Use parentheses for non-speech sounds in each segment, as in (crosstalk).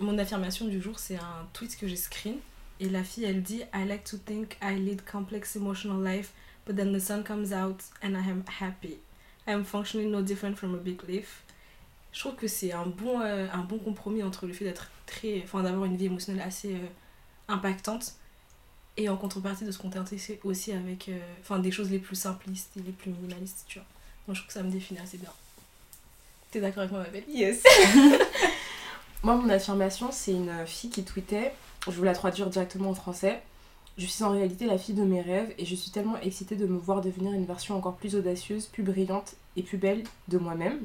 mon affirmation du jour, c'est un tweet que j'ai screen. Et la fille, elle dit I like to think I lead complex emotional life, but then the sun comes out and I am happy. I am functionally no different from a big leaf. Je trouve que c'est un bon, euh, un bon compromis entre le fait d'être très. Enfin, d'avoir une vie émotionnelle assez euh, impactante et en contrepartie de se contenter aussi avec euh, enfin des choses les plus simplistes et les plus minimalistes, tu vois. Donc je trouve que ça me définit assez bien. T'es d'accord avec moi, ma belle? Yes (laughs) Moi, mon affirmation, c'est une fille qui tweetait, je vais la traduire directement en français. Je suis en réalité la fille de mes rêves et je suis tellement excitée de me voir devenir une version encore plus audacieuse, plus brillante et plus belle de moi-même.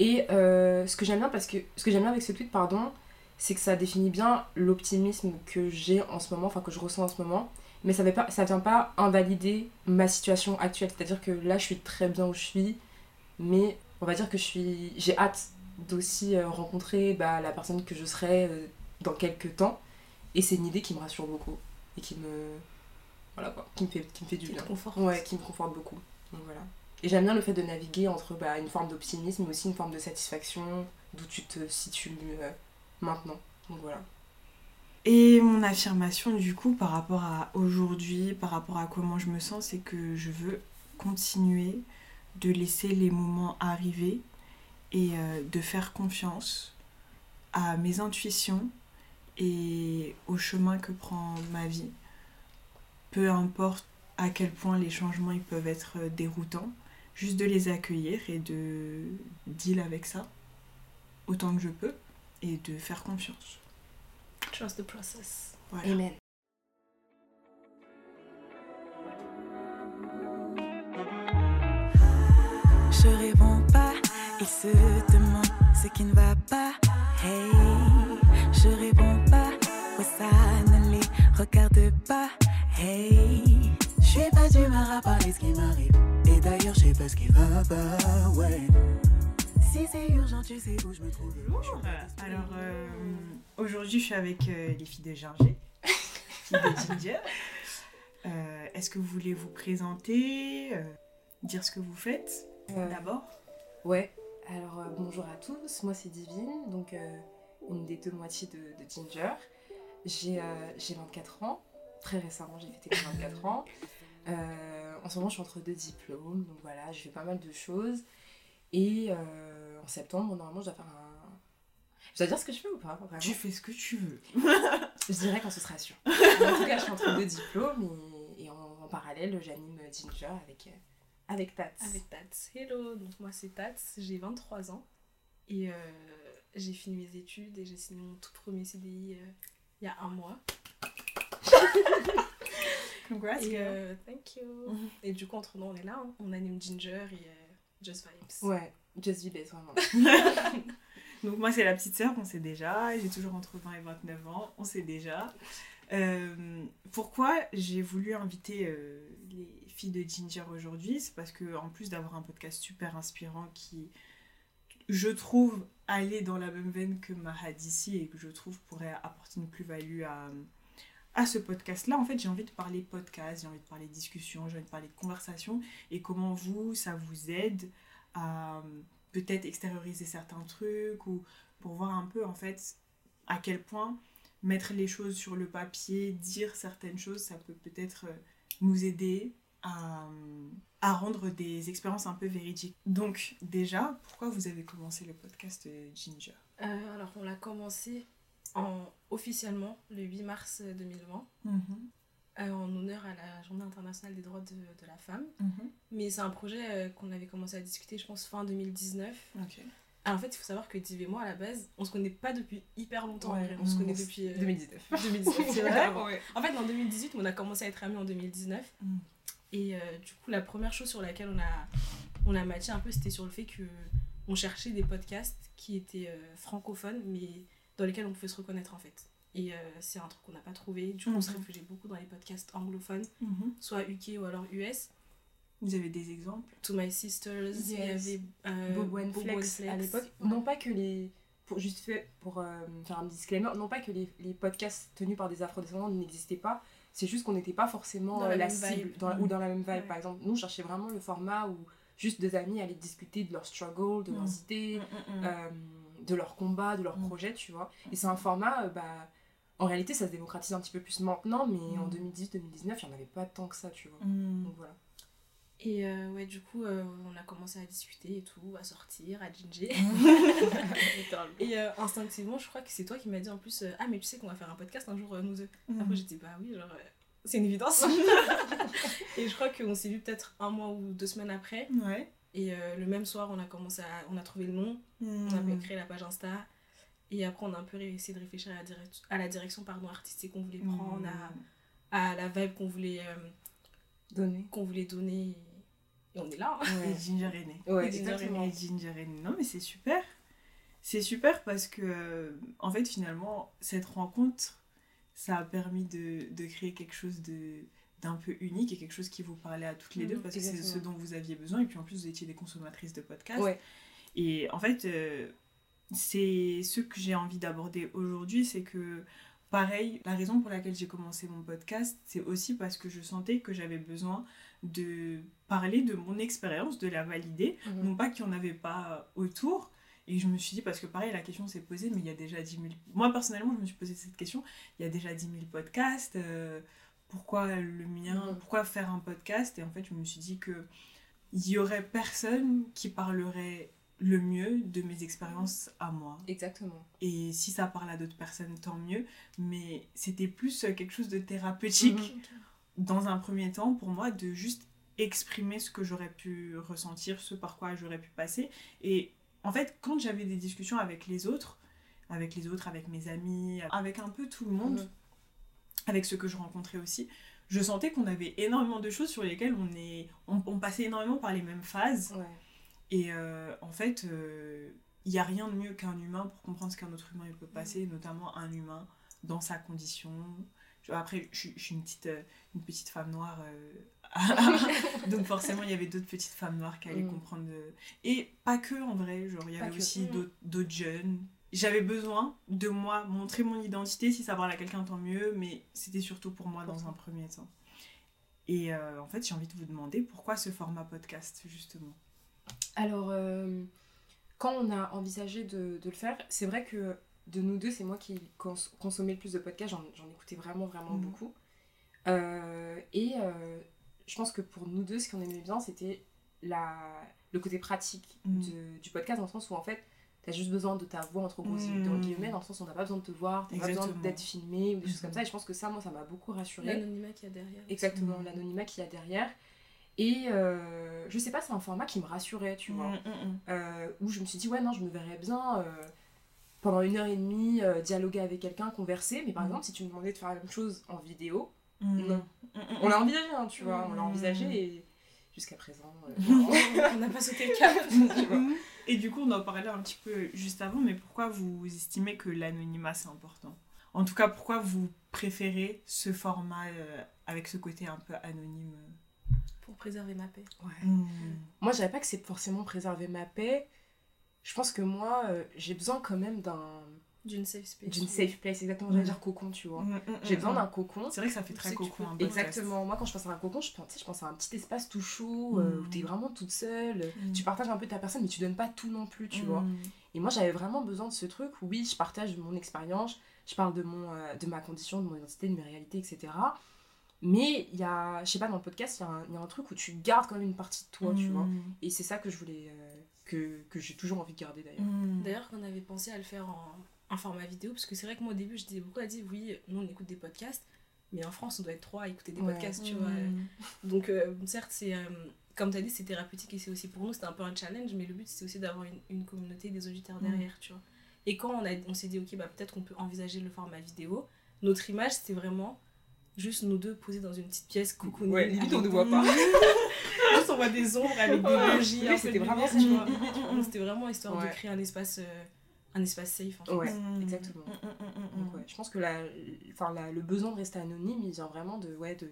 Et euh, ce que j'aime bien parce que ce que j'aime bien avec ce tweet, pardon, c'est que ça définit bien l'optimisme que j'ai en ce moment, enfin que je ressens en ce moment. Mais ça ne pas, vient pas invalider ma situation actuelle. C'est-à-dire que là, je suis très bien où je suis, mais on va dire que je suis, j'ai hâte d'aussi euh, rencontrer bah, la personne que je serai euh, dans quelques temps. Et c'est une idée qui me rassure beaucoup et qui me, voilà quoi, qui me fait, qui me fait du bien. Ouais, qui me conforte beaucoup. Donc voilà. Et j'aime bien le fait de naviguer entre bah, une forme d'optimisme, mais aussi une forme de satisfaction, d'où tu te situes euh, maintenant. Donc voilà. Et mon affirmation du coup par rapport à aujourd'hui, par rapport à comment je me sens, c'est que je veux continuer de laisser les moments arriver et euh, de faire confiance à mes intuitions et au chemin que prend ma vie. Peu importe à quel point les changements ils peuvent être déroutants, juste de les accueillir et de deal avec ça autant que je peux et de faire confiance. Trust the process. Amen. Je réponds pas, il se demande ce qui ne va pas. Hey, je réponds pas, ouais ça ne les regarde pas. Hey, je suis pas du à parler ce qui m'arrive. Et d'ailleurs, je sais pas ce qui va pas, ouais. Si c'est urgent, tu sais où je me trouve. Bonjour. Alors, euh, aujourd'hui, je suis avec euh, les filles de Ginger, (laughs) filles de Ginger. Euh, Est-ce que vous voulez vous présenter, euh, dire ce que vous faites d'abord? Ouais, alors euh, bonjour à tous, moi c'est Divine, donc euh, une des deux moitiés de, de Ginger. J'ai euh, j'ai 24 ans, très récemment j'ai fêté mes 24 ans. Euh, en ce moment je suis entre deux diplômes, donc voilà, j'ai fait pas mal de choses. Et en septembre, normalement je dois faire un... Je dois dire ce que je fais ou pas vraiment? Tu fais ce que tu veux. (laughs) Je dirais quand ce sera sûr. en tout cas, je suis entre deux diplômes et, et en, en parallèle, j'anime Ginger avec, avec Tats. Avec Tats. Hello, donc moi c'est Tats, j'ai 23 ans et euh, j'ai fini mes études et j'ai signé mon tout premier CDI euh, il y a un mois. (laughs) Congrats, Et, euh, thank you. Et du coup, entre nous, on est là, hein. on anime Ginger et Just Vibes. Ouais, Just Vibes, vraiment. (laughs) Donc moi c'est la petite sœur, on sait déjà, j'ai toujours entre 20 et 29 ans, on sait déjà. Pourquoi j'ai voulu inviter les filles de Ginger aujourd'hui C'est parce que en plus d'avoir un podcast super inspirant qui, je trouve, allait dans la même veine que Mahad ici et que je trouve pourrait apporter une plus-value à, à ce podcast-là, en fait, j'ai envie de parler podcast, j'ai envie de parler discussion, j'ai envie de parler de conversation et comment vous, ça vous aide à peut-être extérioriser certains trucs ou pour voir un peu en fait à quel point mettre les choses sur le papier, dire certaines choses, ça peut peut-être euh, nous aider à, à rendre des expériences un peu véridiques. Donc déjà, pourquoi vous avez commencé le podcast Ginger? Euh, alors, on l'a commencé en, officiellement le 8 mars 2020 euh, en honneur à la Journée internationale des droits de, de la femme. Mais c'est un projet euh, qu'on avait commencé à discuter, je pense, fin 2019. Ok. Alors, en fait, il faut savoir que Div et moi, à la base, on se connaît pas depuis hyper longtemps. Ouais, on se on connaît depuis euh, 2019. 2019. (laughs) c'est vrai. (laughs) Ouais. En fait, en 2018, on a commencé à être amis en 2019. Mm. Et euh, du coup, la première chose sur laquelle on a, on a matché un peu, c'était sur le fait que on cherchait des podcasts qui étaient euh, francophones, mais dans lesquels on pouvait se reconnaître en fait. Et euh, c'est un truc qu'on n'a pas trouvé. Du coup, on se Mhm. réfugiait beaucoup dans les podcasts anglophones, Mhm. soit UK ou alors US. Vous avez des exemples? To My Sisters, il y avait and Bobo Flex à l'époque. Non pas que les. Pour, juste fait pour euh, faire un disclaimer, non pas que les, les podcasts tenus par des afrodescendants n'existaient pas, c'est juste qu'on n'était pas forcément euh, la cible dans la- Mm. ou dans la même vibe Ouais. par exemple. Nous on cherchait vraiment le format où juste deux amis allaient discuter de leur struggle, de leurs Mm. idées, euh, de leur combat, de leur Mm. projet, tu vois. Et c'est un format, euh, bah, en réalité, ça se démocratise un petit peu plus maintenant, mais Mm. en 2018-2019, il n'y en avait pas tant que ça, tu vois. Mm. Donc voilà. Et euh, ouais, du coup, euh, on a commencé à discuter et tout, à sortir, à ginger. (laughs) Et euh, instinctivement, je crois que c'est toi qui m'as dit en plus euh, Ah, mais tu sais qu'on va faire un podcast un jour, euh, nous deux. Mm. Après, j'étais Bah oui, genre, euh, c'est une évidence. (laughs) et je crois qu'on s'est vu peut-être un mois ou deux semaines après. Ouais. Et euh, le même soir, on a commencé à. On a trouvé le nom, Mm. on a créé la page Insta. Et après, on a un peu essayé de réfléchir à la, à la direction pardon, artistique qu'on voulait Mm. prendre, à, à la vibe qu'on voulait, euh, Donner. qu'on voulait donner. Et on est là. hein. Et Ginger est. Ouais, exactement. Et Ginger est. Non, mais c'est super. C'est super parce que, euh, en fait, finalement, cette rencontre, ça a permis de, de créer quelque chose de d'un peu unique et quelque chose qui vous parlait à toutes les deux Mhm, parce que c'est ce dont vous aviez besoin et puis en plus vous étiez des consommatrices de podcasts Ouais. et en fait euh, c'est ce que j'ai envie d'aborder aujourd'hui c'est que pareil la raison pour laquelle j'ai commencé mon podcast c'est aussi parce que je sentais que j'avais besoin de parler de mon expérience de la valider Mhm. non pas qu'il n'y en avait pas autour. Et je me suis dit, parce que pareil, la question s'est posée, mais il y a déjà 10 000... Moi, personnellement, je me suis posé cette question. Il y a déjà 10 000 podcasts. euh, pourquoi le mien Mhm. Pourquoi faire un podcast? Et en fait, je me suis dit que il y aurait personne qui parlerait le mieux de mes expériences à moi. Exactement. Et si ça parle à d'autres personnes, tant mieux. Mais c'était plus euh, quelque chose de thérapeutique Mhm. Dans un premier temps pour moi de juste exprimer ce que j'aurais pu ressentir, ce par quoi j'aurais pu passer. Et en fait, quand j'avais des discussions avec les autres, avec les autres, avec mes amis, avec un peu tout le monde, avec ceux que je rencontrais aussi, je sentais qu'on avait énormément de choses sur lesquelles on, est, on, on passait énormément par les mêmes phases. Ouais. Et euh, en fait, il n'y a rien de mieux qu'un humain pour comprendre ce qu'un autre humain il peut passer, notamment un humain dans sa condition. Après, je, suis- je suis une petite, euh, une petite femme noire, (laughs) euh, (laughs) donc forcément, il y avait d'autres petites femmes noires qui allaient Mm. comprendre. euh, Et pas que en vrai, genre, il y avait aussi Mm. d'autres- jeunes. J'avais besoin de moi montrer mon identité, si ça parle à quelqu'un, tant mieux, mais c'était surtout pour moi dans un premier temps. Et euh, en fait, j'ai envie de vous demander pourquoi ce format podcast, justement? Alors, euh, quand on a envisagé de, de le faire, c'est vrai que de nous deux, c'est moi qui cons consommais le plus de podcasts. J'en écoutais vraiment, vraiment Mhm. beaucoup. Euh, et euh, je pense que pour nous deux, ce qu'on aimait bien, c'était la, le côté pratique Mhm. de- du podcast, dans le sens où en fait, t'as juste besoin de ta voix entre gros dans guillemets, dans le sens où on n'a pas besoin de te voir, t'as pas besoin d'être filmé ou des choses comme ça. Et je pense que ça, moi, ça m'a beaucoup rassurée. L'anonymat qu'il y a derrière. Exactement, l'anonymat qu'il y a derrière. Et euh, je sais pas, c'est un format qui me rassurait, tu vois Mm, mm, mm. euh, où je me suis dit ouais non je me verrais bien euh, pendant une heure et demie euh, dialoguer avec quelqu'un converser. Mais par Mm. exemple si tu me demandais de faire la même chose en vidéo Mm. non. Mm, on l'a envisagé hein, tu vois. On l'a envisagé et jusqu'à présent euh, (laughs) on n'a pas sauté le cap. (laughs) Et du coup, on en parlait un petit peu juste avant, mais pourquoi vous estimez que l'anonymat c'est important? En tout cas, pourquoi vous préférez ce format euh, avec ce côté un peu anonyme? Pour préserver ma paix. Ouais. moi je dirais pas que c'est forcément préserver ma paix je pense que moi euh, j'ai besoin quand même d'un D'une safe space. d'une safe place exactement j'allais Mm. dire cocon tu vois Mm, mm, j'ai besoin d'un cocon C'est vrai que ça fait très tu cocon peux-. Exactement. Moi, quand je pense à un cocon, je pense, tu je pense à un petit espace tout chaud euh, où Mm. t'es vraiment toute seule. Tu partages un peu ta personne, mais tu donnes pas tout non plus, tu vois. Et moi, j'avais vraiment besoin de ce truc où, oui, je partage mon expérience, je parle de, mon, euh, de ma condition, de mon identité, de mes réalités, etc. Mais il y a, je sais pas, dans le podcast, il y, a un- il y a un truc où tu gardes quand même une partie de toi, tu vois. Et c'est ça que je voulais, euh, que, que j'ai toujours envie de garder d'ailleurs. Mm. D'ailleurs, qu'on avait pensé à le faire en, en format vidéo, parce que c'est vrai que moi au début, je disais beaucoup, elle dit oui, nous on écoute des podcasts, mais en France, on doit être trois à écouter des Ouais. podcasts, tu Mm. vois. Donc, euh, certes, c'est euh, comme tu as dit, c'est thérapeutique et c'est aussi pour nous, c'était un peu un challenge, mais le but c'était aussi d'avoir une, une communauté, des auditeurs Mm. derrière, tu vois. Et quand on, a- on s'est dit, ok, bah, peut-être qu'on peut envisager le format vidéo, notre image c'était vraiment juste nous deux posés dans une petite pièce coucounée. Ouais, limite, on ne voit pas. (laughs) On voit des ombres avec des Ouais. bougies. Oui, un peu c'était vraiment ça. vois. Donc, C'était vraiment histoire Ouais. de créer un espace, euh, un espace safe en fait. Ouais, Mm. exactement. Mm, mm, mm, mm, Donc, ouais, je pense que la, enfin, la- le besoin de rester anonyme, il vient vraiment de, ouais, de,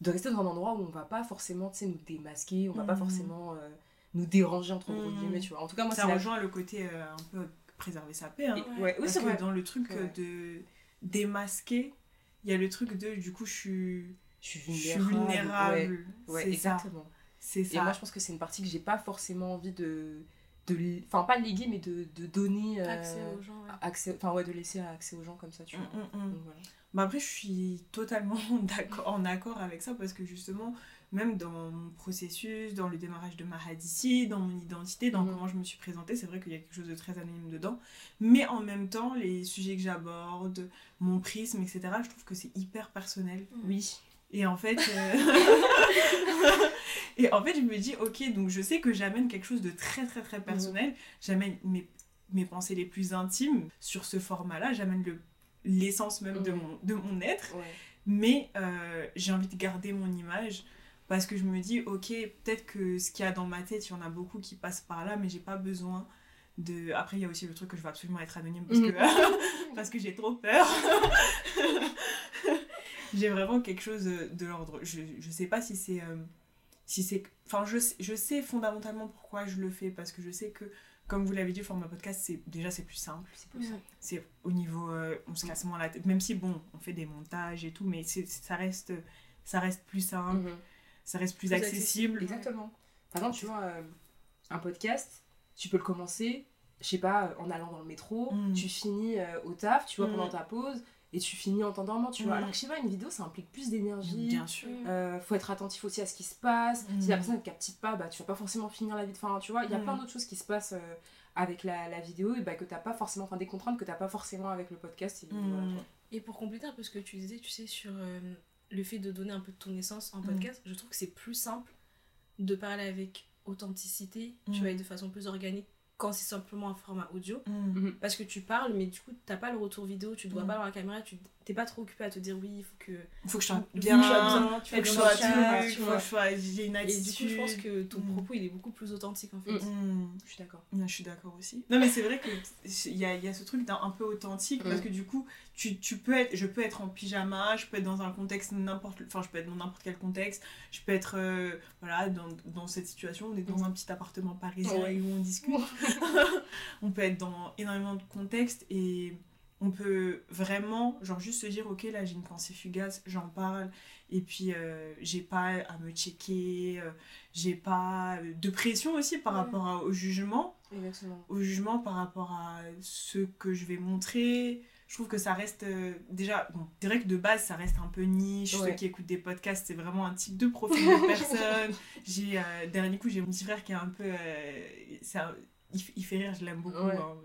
de rester dans un endroit où on va pas forcément tu sais, nous démasquer, on va pas forcément euh, nous déranger, entre guillemets, tu vois. En tout cas, moi, Ça c'est la- rejoint le côté euh, un peu préserver sa paix. Hein. Et- ouais, oui, Parce c'est que vrai. dans le truc Ouais. de démasquer, il y a le truc de du coup je suis, Je suis je suis vulnérable. vulnérable. Ouais, ouais, c'est ça. Et moi, je pense que c'est une partie que j'ai pas forcément envie de, de enfin pas léguer mais de, de donner euh, Accès aux gens, ouais. accès enfin ouais de laisser accès aux gens comme ça tu vois Mm, mm, mm. Donc, voilà. Bah après, je suis totalement (laughs) d'accord, en accord avec ça parce que justement, même dans mon processus, dans le démarrage de ma Hadissi, dans mon identité, dans Mhm. comment je me suis présentée, c'est vrai qu'il y a quelque chose de très anonyme dedans. Mais en même temps, les sujets que j'aborde, mon prisme, etc., je trouve que c'est hyper personnel. oui Et en fait, euh, (laughs) (laughs) (laughs) et en fait, je me dis, ok, donc je sais que j'amène quelque chose de très très très personnel. J'amène mes, mes pensées les plus intimes sur ce format-là. J'amène le l'essence même de, mon, de mon être. ouais Mais euh, j'ai envie de garder mon image parce que je me dis, ok, peut-être que ce qu'il y a dans ma tête, il y en a beaucoup qui passent par là, mais j'ai pas besoin de. Après, il y a aussi le truc que je veux absolument être anonyme parce que, (laughs) parce que j'ai trop peur. (laughs) j'ai vraiment quelque chose de l'ordre. Je, je sais pas si c'est. euh, si c'est enfin je, sais- je sais fondamentalement pourquoi je le fais parce que je sais que comme vous l'avez dit le format podcast c'est déjà c'est plus simple c'est au niveau euh, on se casse moins la tête même si bon on fait des montages et tout mais c'est ça reste ça reste plus simple Mhm. ça reste plus, Plus accessible, exactement par exemple tu vois euh, un podcast tu peux le commencer je sais pas en allant dans le métro Mm. tu finis euh, au taf tu vois Mm. pendant ta pause et tu finis en t'endormant tu vois Mm. alors que je sais pas une vidéo ça implique plus d'énergie bien sûr Euh, faut être attentif aussi à ce qui se passe. Mm. Si la personne ne captive pas, bah, tu vas pas forcément finir la vie de fin. Tu vois, il y a Mm. plein d'autres choses qui se passent euh, avec la, la vidéo et bah, que t'as pas forcément, enfin des contraintes que t'as pas forcément avec le podcast. Et, voilà, quoi. Et pour compléter un peu ce que tu disais, tu sais, sur euh, le fait de donner un peu de ton essence en podcast, je trouve que c'est plus simple de parler avec authenticité, tu vois, et de façon plus organique quand c'est simplement un format audio. Mm. Parce que tu parles, mais du coup, t'as pas le retour vidéo, tu te vois Mm. pas dans la caméra, tu t'es pas trop occupé à te dire oui, il faut que. il faut que je sois bien faut que je bien sois tu faut que je sois une Et attitude du coup, je pense que ton Mm. propos, il est beaucoup plus authentique en fait. Mm. Je suis d'accord. Je suis d'accord aussi. Non, mais c'est vrai qu'il y a, il y a ce truc d'un un peu authentique parce Mm. que du coup, tu, tu peux être, je peux être en pyjama, je peux être dans un contexte n'importe, enfin, je peux être dans n'importe quel contexte, je peux être, euh, voilà, dans, dans cette situation, on est dans Mm. un petit appartement parisien Ouais. et où on discute. (laughs) on peut être dans énormément de contextes et on peut vraiment, genre, juste se dire, ok, là, j'ai une pensée fugace, j'en parle, et puis euh, j'ai pas à me checker, euh, j'ai pas de pression aussi par Ouais. rapport à- au jugement Exactement. au jugement par rapport à ce que je vais montrer. Je trouve que ça reste euh, déjà bon, c'est vrai que de base ça reste un peu niche. Ouais. Ceux qui écoutent des podcasts, c'est vraiment un type de profil de (laughs) personne. j'ai euh, dernier coup j'ai mon petit frère qui est un peu euh, un- il, fait rire, je l'aime beaucoup. Ouais. hein.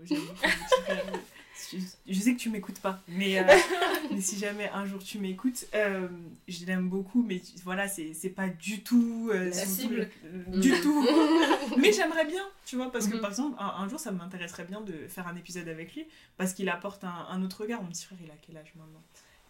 Je, je sais que tu m'écoutes pas, mais, euh, (laughs) mais si jamais un jour tu m'écoutes, euh, je l'aime beaucoup, mais voilà, c'est pas du tout. euh, La cible. euh, Du tout. (laughs) mais j'aimerais bien, tu vois, parce que Mhm. par exemple, un, un jour, ça m'intéresserait bien de faire un épisode avec lui, parce qu'il apporte un, un autre regard. Mon petit frère, il a quel âge maintenant?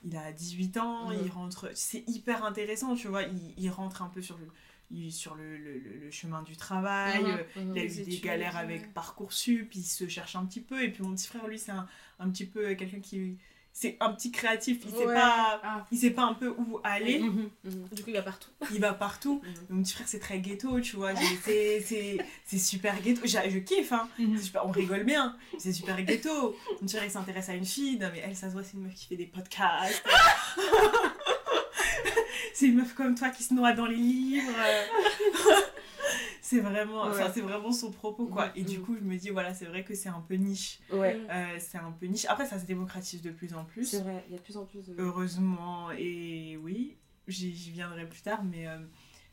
Il a 18 ans, Mhm. il rentre. C'est hyper intéressant, tu vois, il, il rentre un peu sur le, il- sur le, le- le- chemin du travail. Mhm, euh, mhm. Il a eu des galères avec Parcoursup, il se cherche un petit peu. Et puis mon petit frère, lui, c'est un, un petit peu quelqu'un qui. C'est un petit créatif, il sait Ouais. pas. Ah. Il sait pas un peu où aller, Mhm, mhm. Du coup, il va partout. il va partout. Mhm. Mon petit frère, c'est très ghetto, tu vois. c'est- super ghetto. Je kiffe, hein. Super- on rigole bien. C'est super ghetto. Mon petit frère, il s'intéresse à une fille. Non, mais elle, ça se voit, c'est une meuf qui fait des podcasts. (laughs) c'est une meuf comme toi qui se noie dans les livres. (laughs) c'est vraiment, Ouais. c'est vraiment son propos, quoi. Et du mhm. coup, je me dis, voilà, c'est vrai que c'est un peu niche. Ouais, Euh, c'est un peu niche. Après, ça se démocratise de plus en plus. c'est vrai, il y a de plus en plus de. Heureusement, et oui, j'y viendrai plus tard, mais, euh,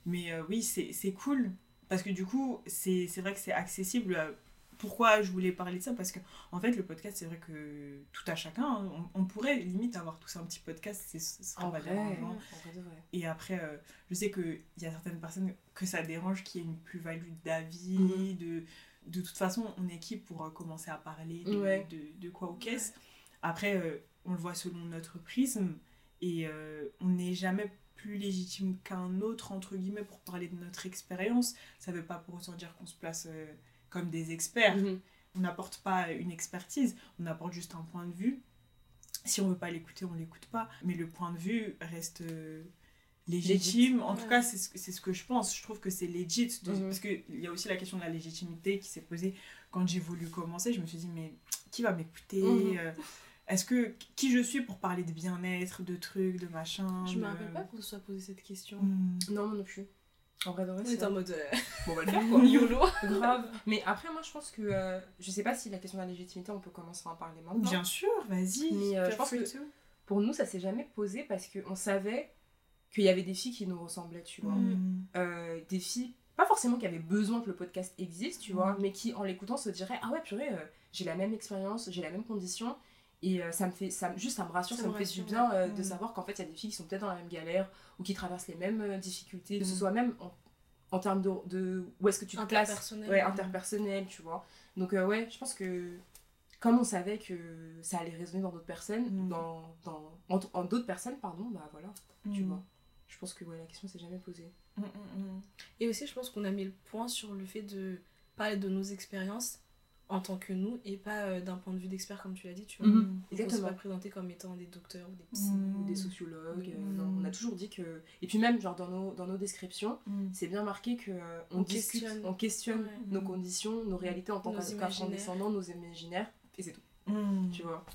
mais euh, oui, c'est cool. Parce que du coup, c'est c'est vrai que c'est accessible. Pourquoi je voulais parler de ça Parce que, en fait, le podcast, c'est vrai que tout à chacun, hein, on, on pourrait limite avoir tous un petit podcast, c'est- ce de vrai. Et après, euh, je sais qu'il y a certaines personnes que ça dérange qu'il y ait une plus-value d'avis, Mhm. de... De toute façon, on est qui pour euh, commencer à parler de, Ouais. de, de quoi ou qu'est-ce Après, euh, on le voit selon notre prisme et on n'est jamais plus légitime qu'un autre, entre guillemets, pour parler de notre expérience. Ça veut pas pour autant dire qu'on se place comme des experts. Mhm. On n'apporte pas une expertise, on apporte juste un point de vue. Si on veut pas l'écouter, on l'écoute pas. Mais le point de vue reste euh, légitime. En tout cas, c'est ce, que- c'est ce que je pense. Je trouve que c'est legit. de- Mhm. Parce qu'il y a aussi la question de la légitimité qui s'est posée quand j'ai voulu commencer. Je me suis dit, mais qui va m'écouter Mhm. Euh, Est-ce que qui je suis pour parler de bien-être, de trucs, de machin Je me de- rappelle pas qu'on se soit posé cette question. Hmm. Non, moi non plus. En vrai, de vrai, On c'est est en mode euh, (laughs) Bon, on va le faire quoi. YOLO. Grave. Mais après, moi, je pense que. euh, je sais pas si la question de la légitimité, on peut commencer à en parler maintenant. Bien sûr, vas-y. Mais, euh, je pense que-. Pour nous, ça s'est jamais posé parce qu'on savait qu'il y avait des filles qui nous ressemblaient, tu vois. Mm. Euh, des filles, pas forcément qui avaient besoin que le podcast existe, tu vois, Mhm. mais qui, en l'écoutant, se diraient Ah ouais, purée, euh, j'ai la même expérience, j'ai la même condition. Et euh, ça me fait, ça, juste ça me rassure, Ça ça, me me fait du bien euh, de savoir qu'en fait il y a des filles qui sont peut-être dans la même galère ou qui traversent les mêmes euh, difficultés, que ce Mhm. soit même en, en termes de, de où est-ce que tu te places Interpersonnel. ouais, interpersonnel, tu vois. Donc, ouais, je pense que comme on savait que ça allait résonner dans d'autres personnes, Mm. dans, dans, en, en d'autres personnes, pardon, bah voilà, tu Mm. vois. Je pense que ouais, la question s'est jamais posée. Mm, mm, mm. Et aussi, je pense qu'on a mis le point sur le fait de parler de nos expériences en tant que nous et pas euh, d'un point de vue d'expert, comme tu l'as dit, tu vois. Mhm. On ne s'est Exactement. pas présenté comme étant des docteurs ou des. Ou des sociologues, euh, non, on a toujours dit que. Et puis même, genre, dans nos, dans nos descriptions, Mm. c'est bien marqué que euh, on, On discute, questionne. on questionne Ouais. nos conditions, nos réalités en tant qu'afro-descendants, nos imaginaires, et c'est tout, tu vois.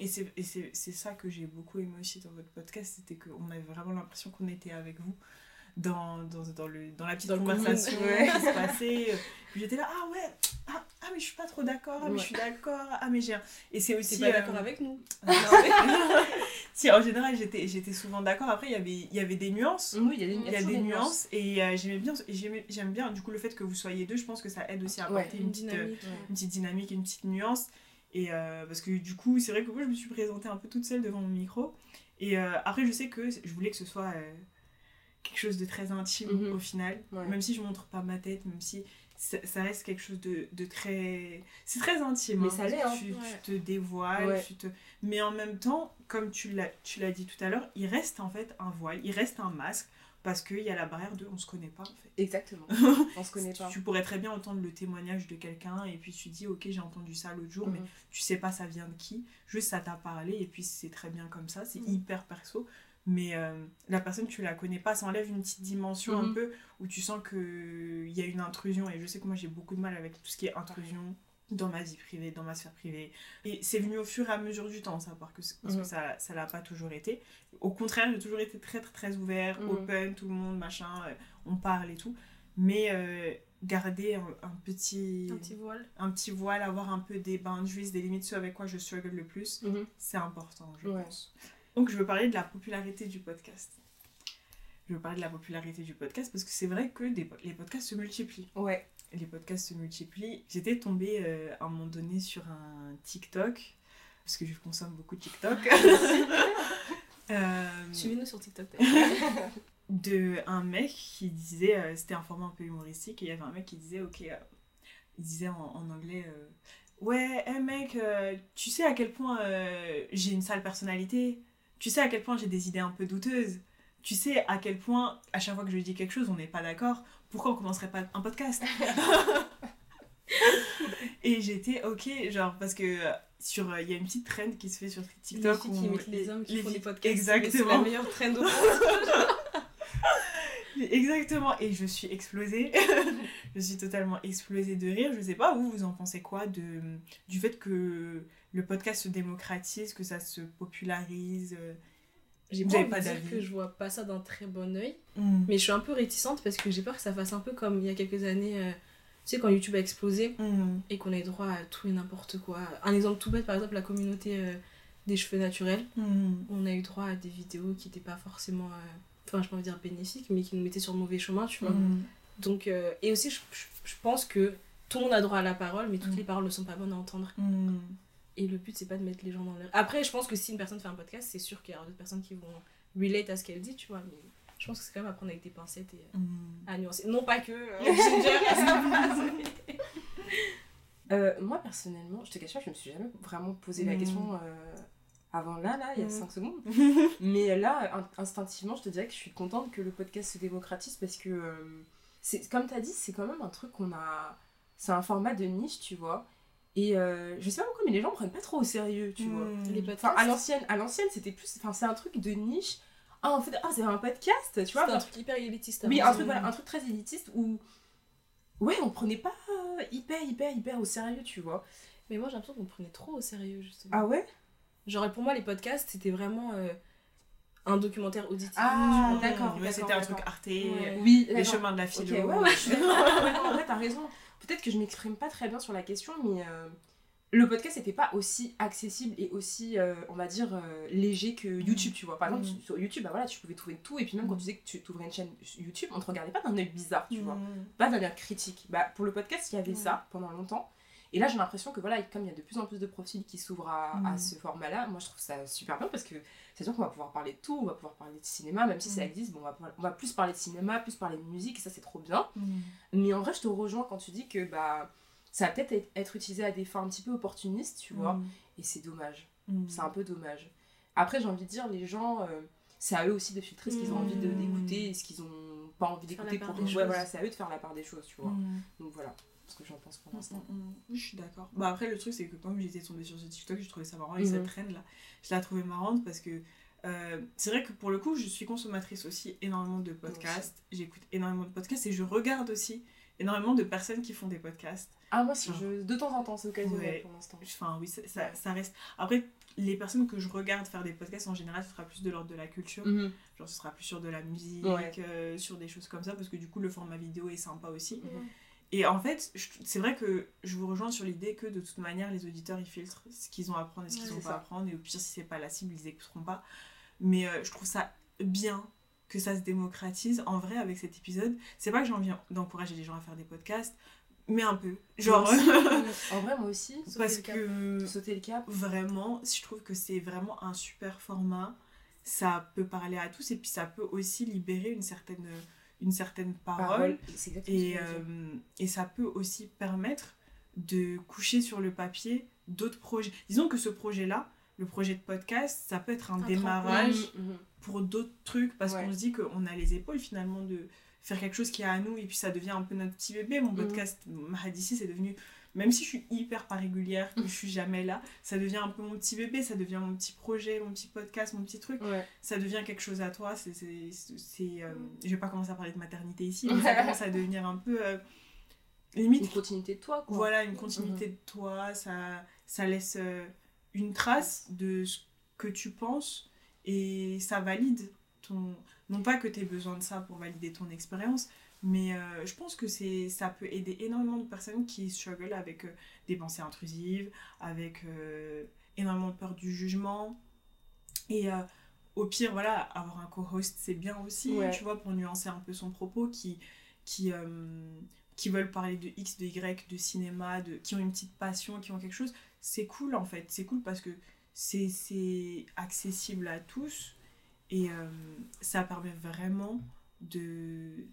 Et c'est ça que j'ai beaucoup aimé aussi dans votre podcast, c'était qu'on avait vraiment l'impression qu'on était avec vous dans, dans, dans, le, dans la petite Dans conversation (laughs) qui se passait. Puis j'étais là, ah ouais, ah, ah, mais je suis pas trop d'accord, ah mais Ouais. je suis d'accord, ah mais j'ai... un- Et c'est aussi... pas euh, d'accord avec nous (laughs) (laughs) si, en général, j'étais j'étais souvent d'accord. Après, il y avait, il y avait des nuances. Oui, il y a des, Il y a des nuances et euh, j'aimais bien, j'aime bien du coup le fait que vous soyez deux. Je pense que ça aide aussi à Ouais. apporter une, Une petite, euh, dynamique. une petite dynamique, une petite nuance. Et euh, parce que du coup, c'est vrai que moi, je me suis présentée un peu toute seule devant mon micro. Et après, je sais que je voulais que ce soit quelque chose de très intime Mhm. au final. Même si je montre pas ma tête, même si ça, ça reste quelque chose de, de très. C'est très intime. Mais hein. ça l'est, hein. Tu, Ouais. tu te dévoiles. Ouais. Tu te... Mais en même temps, comme tu l'as tu l'as dit tout à l'heure, il reste en fait un voile, il reste un masque. Parce qu'il y a la barrière de on se connaît pas en fait. Exactement. (laughs) On se connaît pas. Tu pourrais très bien entendre le témoignage de quelqu'un et puis tu dis ok j'ai entendu ça l'autre jour mais Mhm. tu sais pas ça vient de qui, juste ça t'a parlé et puis c'est très bien comme ça, c'est Mhm. hyper perso. Mais euh, la personne tu la connais pas, ça enlève une petite dimension un Mhm. peu où tu sens qu'il y a une intrusion et je sais que moi j'ai beaucoup de mal avec tout ce qui est intrusion dans ma vie privée, dans ma sphère privée. Et c'est venu au fur et à mesure du temps, parce que, parce que Mhm. ça ça l'a pas toujours été. Au contraire, j'ai toujours été très très très ouvert, Mhm. open, tout le monde, machin, euh, on parle et tout. Mais euh, garder un, un petit, Un petit voile. un petit voile, avoir un peu des boundaries, des limites, ce avec quoi je struggle le plus, Mhm. c'est important, je Ouais. pense. Donc je veux parler de la popularité du podcast. Je veux parler de la popularité du podcast parce que c'est vrai que des les podcasts se multiplient. Ouais. Les podcasts se multiplient. J'étais tombée euh, à un moment donné sur un TikTok, parce que je consomme beaucoup de TikTok. (laughs) (laughs) Euh, Suivez-nous sur TikTok. (laughs) de un mec qui disait, euh, c'était un format un peu humoristique, et il y avait un mec qui disait, ok, il disait en, en anglais, ouais, hey mec, euh, tu sais à quel point j'ai une sale personnalité, tu sais à quel point j'ai des idées un peu douteuses, tu sais à quel point à chaque fois que je dis quelque chose, on n'est pas d'accord, pourquoi on commencerait pas un podcast? (laughs) Et j'étais ok, genre parce que sur il y a une petite trend qui se fait sur Les TikTok filles où qui imitent les hommes qui les font des podcasts. Exactement. C'est la meilleure trend au (laughs) monde. Exactement, et je suis explosée. (laughs) je suis totalement explosée de rire. Je sais pas, vous, vous en pensez quoi de, du fait que le podcast se démocratise, que ça se popularise? J'ai pas pas dire d'avis? que je vois pas ça d'un très bon oeil. mm, Mais je suis un peu réticente parce que j'ai peur que ça fasse un peu comme il y a quelques années. euh, tu sais, quand YouTube a explosé mm, et qu'on ait droit à tout et n'importe quoi. Un exemple tout bête, par exemple, la communauté euh, des cheveux naturels. mm, On a eu droit à des vidéos qui n'étaient pas forcément. euh, Enfin, je peux pas dire bénéfiques, mais qui nous mettaient sur le mauvais chemin, tu vois. mm, Donc, euh, et aussi, je, je- je pense que tout le monde a droit à la parole, mais toutes Mm. les paroles ne sont pas bonnes à entendre. mm. Et le but, c'est pas de mettre les gens dans leur. Après, je pense que si une personne fait un podcast, c'est sûr qu'il y aura d'autres personnes qui vont relate à ce qu'elle dit, tu vois. Mais je pense que c'est quand même à prendre avec des pincettes et euh, à nuancer. Non pas que euh, (laughs) Ginger. Euh, moi, personnellement, je te cache pas, je me suis jamais vraiment posé la question euh, avant là, là, il y a Mm. 5 secondes. (laughs) Mais là, in- instinctivement, je te dirais que je suis contente que le podcast se démocratise parce que, euh, c'est comme tu as dit, c'est quand même un truc qu'on a. C'est un format de niche, tu vois. Et euh, je sais pas pourquoi, mais les gens prennent pas trop au sérieux, tu vois. Mm. Les podcasts. Enfin, à l'ancienne, à l'ancienne, c'était plus. Enfin, c'est un truc de niche. Ah, en fait, ah, c'est un podcast, tu vois. C'est un Enfin, truc hyper élitiste. oui, avant. un truc, voilà, un truc très élitiste où. Ouais, on prenait pas euh, hyper, hyper, hyper au sérieux, tu vois. Mais moi, j'ai l'impression qu'on prenait trop au sérieux, justement. Ah ouais? Genre, pour moi, les podcasts, c'était vraiment euh, un documentaire auditif. Ah, Mmh, d'accord, ouais, C'était un truc. Arte, Ouais. Oui, les chemins de la philo. ouais, ouais, je suis d'accord. Ouais, non, en vrai, t'as raison. Peut-être que je m'exprime pas très bien sur la question, mais euh, le podcast n'était pas aussi accessible et aussi, euh, on va dire, euh, léger que YouTube, tu vois. Par exemple, Mm. sur YouTube, bah voilà, tu pouvais trouver tout, et puis même quand tu disais que tu ouvrais une chaîne YouTube, on te regardait pas d'un œil bizarre, tu vois. Pas d'un œil critique. Bah, pour le podcast, il y avait ça pendant longtemps. Et là, j'ai l'impression que voilà, comme il y a de plus en plus de profils qui s'ouvrent à, à Mm. ce format-là, moi je trouve ça super bien parce que c'est sûr qu'on va pouvoir parler de tout, on va pouvoir parler de cinéma, même si ça Mm. existe, bon, on, va, on va plus parler de cinéma, plus parler de musique, et ça c'est trop bien. Mmh. Mais en vrai, je te rejoins quand tu dis que bah, ça va peut-être être- être utilisé à des fins un petit peu opportunistes, tu vois, Mmh. et c'est dommage. Mmh. C'est un peu dommage. Après, j'ai envie de dire, les gens, euh, c'est à eux aussi de filtrer ce qu'ils ont envie de- Mm. d'écouter et ce qu'ils ont pas envie d'écouter pour Ouais, choses. voilà, c'est à eux de faire la part des choses, tu vois. Mmh. Donc voilà ce que j'en pense pour Mm, l'instant. mm, mm. Oui, je suis d'accord. Bah après, le truc, c'est que comme j'étais tombée sur ce TikTok, j'ai trouvé ça marrant Mhm. cette trend là. Je l'ai trouvée marrante parce que euh, c'est vrai que pour le coup, je suis consommatrice aussi énormément de podcasts. J'écoute énormément de podcasts et je regarde aussi énormément de personnes qui font des podcasts. Ah, moi, si je... de temps en temps, c'est occasionnel Ouais. pour l'instant. Enfin, oui, ça, ça, ça reste. Après, les personnes que je regarde faire des podcasts, en général, ce sera plus de l'ordre de la culture. Mhm. Genre, ce sera plus sur de la musique, Ouais. euh, sur des choses comme ça, parce que du coup, le format vidéo est sympa aussi. Mhm. Et en fait, c'est vrai que je vous rejoins sur l'idée que de toute manière, les auditeurs ils filtrent ce qu'ils ont à apprendre et ce qu'ils n'ont pas à apprendre. Et au pire, si c'est pas la cible, ils écouteront pas. Mais euh, je trouve ça bien que ça se démocratise. En vrai, avec cet épisode, c'est pas que j'ai envie d'encourager les gens à faire des podcasts, mais un peu. Genre, (laughs) en vrai, moi aussi, parce le cap. que sauter le cap. vraiment, je trouve que c'est vraiment un super format. Ça peut parler à tous et puis ça peut aussi libérer une certaine, une certaine parole. Et, euh, et ça peut aussi permettre de coucher sur le papier d'autres projets. Disons que ce projet-là, le projet de podcast, ça peut être un, Un démarrage Mhm, mhm. pour d'autres trucs parce Ouais. qu'on se dit qu'on a les épaules finalement de faire quelque chose qui est à nous et puis ça devient un peu notre petit bébé. Mon Mhm. podcast, Mahadissi, c'est devenu, même si je suis hyper pas régulière, que je suis jamais là, ça devient un peu mon petit bébé, ça devient mon petit projet, mon petit podcast, mon petit truc Ouais. ça devient quelque chose à toi. C'est, c'est, c'est, euh, Mm. je vais pas commencer à parler de maternité ici, mais ça (laughs) commence à devenir un peu euh, limite. Une continuité de toi, quoi. Voilà, une continuité de toi. Ça, ça laisse euh, une trace de ce que tu penses et ça valide ton. Non pas que tu aies besoin de ça pour valider ton expérience, mais euh, je pense que c'est, ça peut aider énormément de personnes qui struggle avec euh, des pensées intrusives, avec euh, énormément de peur du jugement. Et au pire, voilà, avoir un co-host, c'est bien aussi, Ouais. tu vois, pour nuancer un peu son propos, qui, qui, qui veulent parler de X, de Y, de cinéma, de, qui ont une petite passion, qui ont quelque chose. C'est cool, en fait. C'est cool parce que c'est, c'est accessible à tous et ça permet vraiment de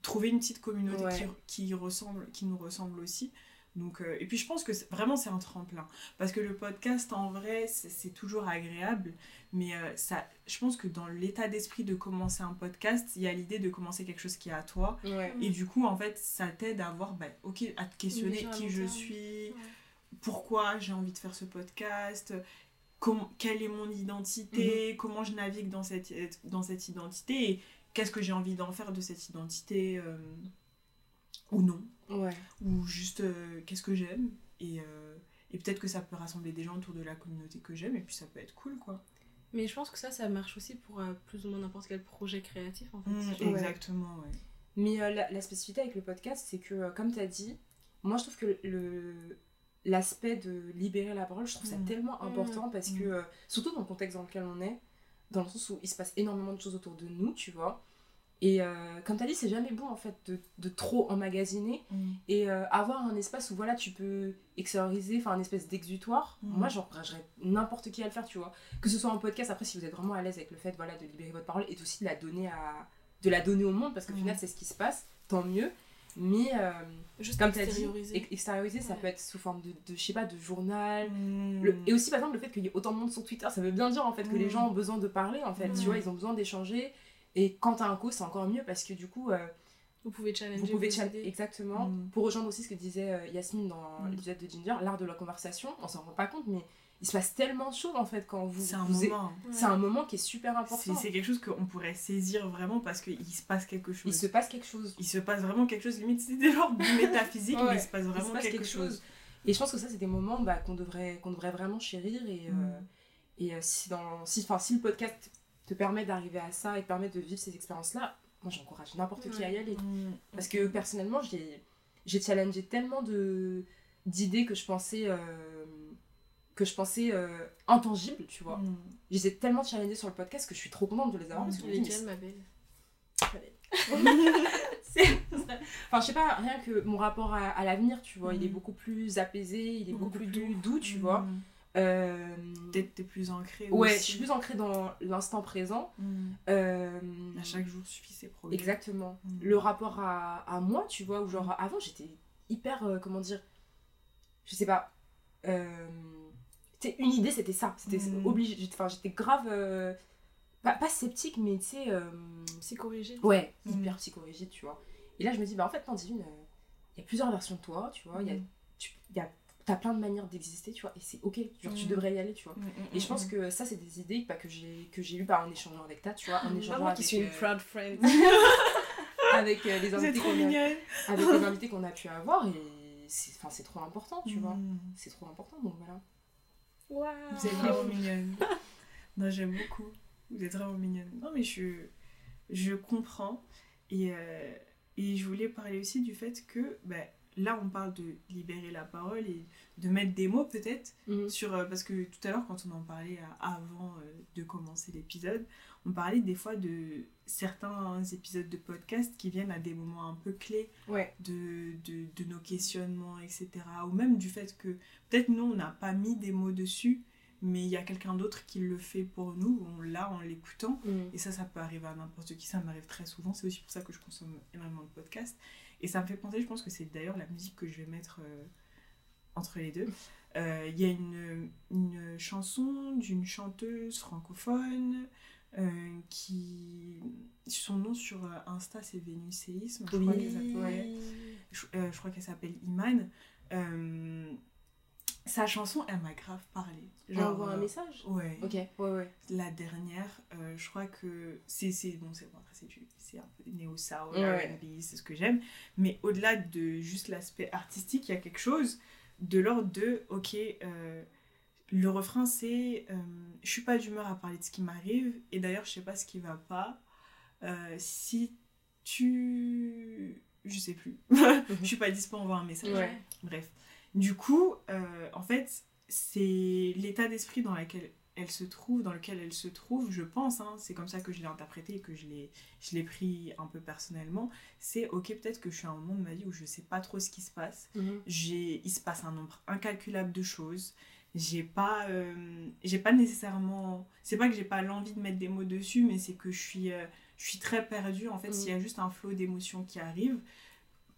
trouver une petite communauté Ouais. qui, qui, ressemble, qui nous ressemble aussi. Donc, euh, et puis je pense que vraiment c'est un tremplin. Parce que le podcast en vrai c'est toujours agréable. Mais euh, ça, je pense que dans l'état d'esprit de commencer un podcast, il y a l'idée de commencer quelque chose qui est à toi. Ouais. Et du coup en fait ça t'aide à avoir, bah, ok, à te questionner qui je suis, pourquoi j'ai envie de faire ce podcast, com- quelle est mon identité, comment je navigue dans cette, dans cette identité et qu'est-ce que j'ai envie d'en faire de cette identité euh, ou non, Ouais. ou juste euh, qu'est-ce que j'aime et, euh, et peut-être que ça peut rassembler des gens autour de la communauté que j'aime et puis ça peut être cool quoi. Mais je pense que ça, ça marche aussi pour euh, plus ou moins n'importe quel projet créatif en fait. Mm, veux. exactement, ouais. Mais euh, la, la spécificité avec le podcast, c'est que, euh, comme tu as dit, moi je trouve que le l'aspect de libérer la parole, je trouve ça Mhm. tellement important parce que, Mhm. euh, surtout dans le contexte dans lequel on est, dans le sens où il se passe énormément de choses autour de nous, tu vois. Et euh, comme tu as dit, c'est jamais bon en fait de, de trop emmagasiner Mm. et euh, avoir un espace où voilà, tu peux extérioriser, enfin un espèce d'exutoire. Moi j'encouragerais n'importe qui à le faire, tu vois. Que ce soit en podcast, après si vous êtes vraiment à l'aise avec le fait voilà, de libérer votre parole et aussi de la donner, à, de la donner au monde parce qu'au final c'est ce qui se passe, tant mieux. Mais euh, Juste comme tu as dit, extérioriser. ex- extérioriser, ça peut être sous forme de, de, je sais pas, de journal. Mm. Le- et aussi par exemple le fait qu'il y ait autant de monde sur Twitter, ça veut bien dire en fait que les Mhm. gens ont besoin de parler en fait, tu vois, ils ont besoin d'échanger. Et quand t'as un co, c'est encore mieux parce que du coup, euh, Vous pouvez challenger. vous pouvez exactement. Pour rejoindre aussi ce que disait euh, Yasmine dans l'épisode de Ginger, l'art de la conversation, on s'en rend pas compte, mais il se passe tellement de choses en fait quand vous. C'est un vous- moment. Ouais. C'est un moment qui est super important. c'est quelque chose qu'on pourrait saisir vraiment parce qu'il se passe quelque chose. Il se passe quelque chose. Il se passe vraiment quelque chose, limite c'est des genres du (laughs) métaphysique, Ouais, mais il se passe vraiment se passe quelque, chose. Et je pense que ça, c'est des moments bah, qu'on devrait, qu'on devrait vraiment chérir. Et, euh, Mm. et euh, si, dans, si, enfin, si le podcast te permet d'arriver à ça et te permet de vivre ces expériences-là, moi j'encourage n'importe qui à y aller. Mm. Parce que personnellement, j'ai challengé tellement de d'idées que je pensais euh, que je pensais euh, intangibles, tu vois. Mm. Je les ai tellement challengées sur le podcast que je suis trop contente de les avoir parce que Lesquelles, (laughs) ma belle c'est- enfin je sais pas rien que mon rapport à, à l'avenir tu vois il est Mm. beaucoup plus apaisé il est beaucoup, Beaucoup plus plus doux, tu Mm. vois Euh, Peut-être t'es plus ancré. ouais je suis plus ancrée dans l'instant présent Mm. Euh, À chaque jour suffit ses progrès. exactement Mm. le rapport à, à moi tu vois où genre avant j'étais hyper euh, comment dire je sais pas euh, sais, une idée c'était ça c'était Mm. obligé j'étais- enfin j'étais grave euh, pas, pas sceptique mais tu sais euh, corrigé. Ouais, Mm. hyper psychorigide, tu vois. Et là, je me dis, bah en fait, non, Divine, il y a plusieurs versions de toi, tu vois. Il y a, Mm. tu, y a, t'as plein de manières d'exister, tu vois. Et c'est ok, genre, tu Mm. devrais y aller, tu vois. Mm, mm, Et je pense mm. que ça, c'est des idées bah, que j'ai que j'ai eues bah, en échangeant avec ta, tu vois. En échangeant moi avec, qui suis une euh, proud friend. (laughs) avec euh, les invités qu'on a, avec les invités qu'on a pu avoir. Et c'est trop important, tu vois. C'est trop important, donc voilà. Vous êtes vraiment mignonne. Non, j'aime beaucoup. Vous êtes vraiment mignonne. Non, mais je, je comprends. Et, euh, et je voulais parler aussi du fait que ben, là, on parle de libérer la parole et de mettre des mots peut-être sur. euh, parce que tout à l'heure, quand on en parlait euh, avant euh, de commencer l'épisode, on parlait des fois de certains épisodes de podcast qui viennent à des moments un peu clés Ouais. de, de, de nos questionnements, etc. Ou même du fait que peut-être nous, on n'a pas mis des mots dessus, mais il y a quelqu'un d'autre qui le fait pour nous, on l'a en l'écoutant. Mm. Et ça, ça peut arriver à n'importe qui, ça m'arrive très souvent. C'est aussi pour ça que je consomme énormément de podcasts. Et ça me fait penser, je pense que c'est d'ailleurs la musique que je vais mettre euh, entre les deux. Euh, Il y a une, une chanson d'une chanteuse francophone euh, qui. Son nom sur euh, Insta, c'est Vénuséisme. Je crois Oui, qu'elle s'appelle- ouais. je, euh, je crois qu'elle s'appelle Iman. Euh, sa chanson, elle m'a grave parlé. Genre, envoie un message Ouais. Ok, ouais, ouais. La dernière, je crois que c'est c'est bon, c'est bon, c'est du- c'est un peu néo soul, Ouais. R&B, c'est ce que j'aime. Mais au-delà de juste l'aspect artistique, il y a quelque chose de l'ordre de, ok, le refrain c'est, euh, je suis pas d'humeur à parler de ce qui m'arrive et d'ailleurs je sais pas ce qui va pas. Euh, si tu, je sais plus, (laughs) je suis pas dispo, envoie un message. Ouais. Bref. Du coup, euh, en fait, c'est l'état d'esprit dans lequel elle se trouve, dans lequel elle se trouve, je pense, hein, c'est comme ça que je l'ai interprété et que je l'ai, je l'ai pris un peu personnellement, c'est ok, peut-être que je suis à un moment de ma vie où je sais pas trop ce qui se passe, Mhm. j'ai, il se passe un nombre incalculable de choses, j'ai pas, euh, j'ai pas nécessairement, c'est pas que j'ai pas l'envie de mettre des mots dessus, mais c'est que je suis, euh, je suis très perdue, en fait, Mhm. s'il y a juste un flot d'émotions qui arrive,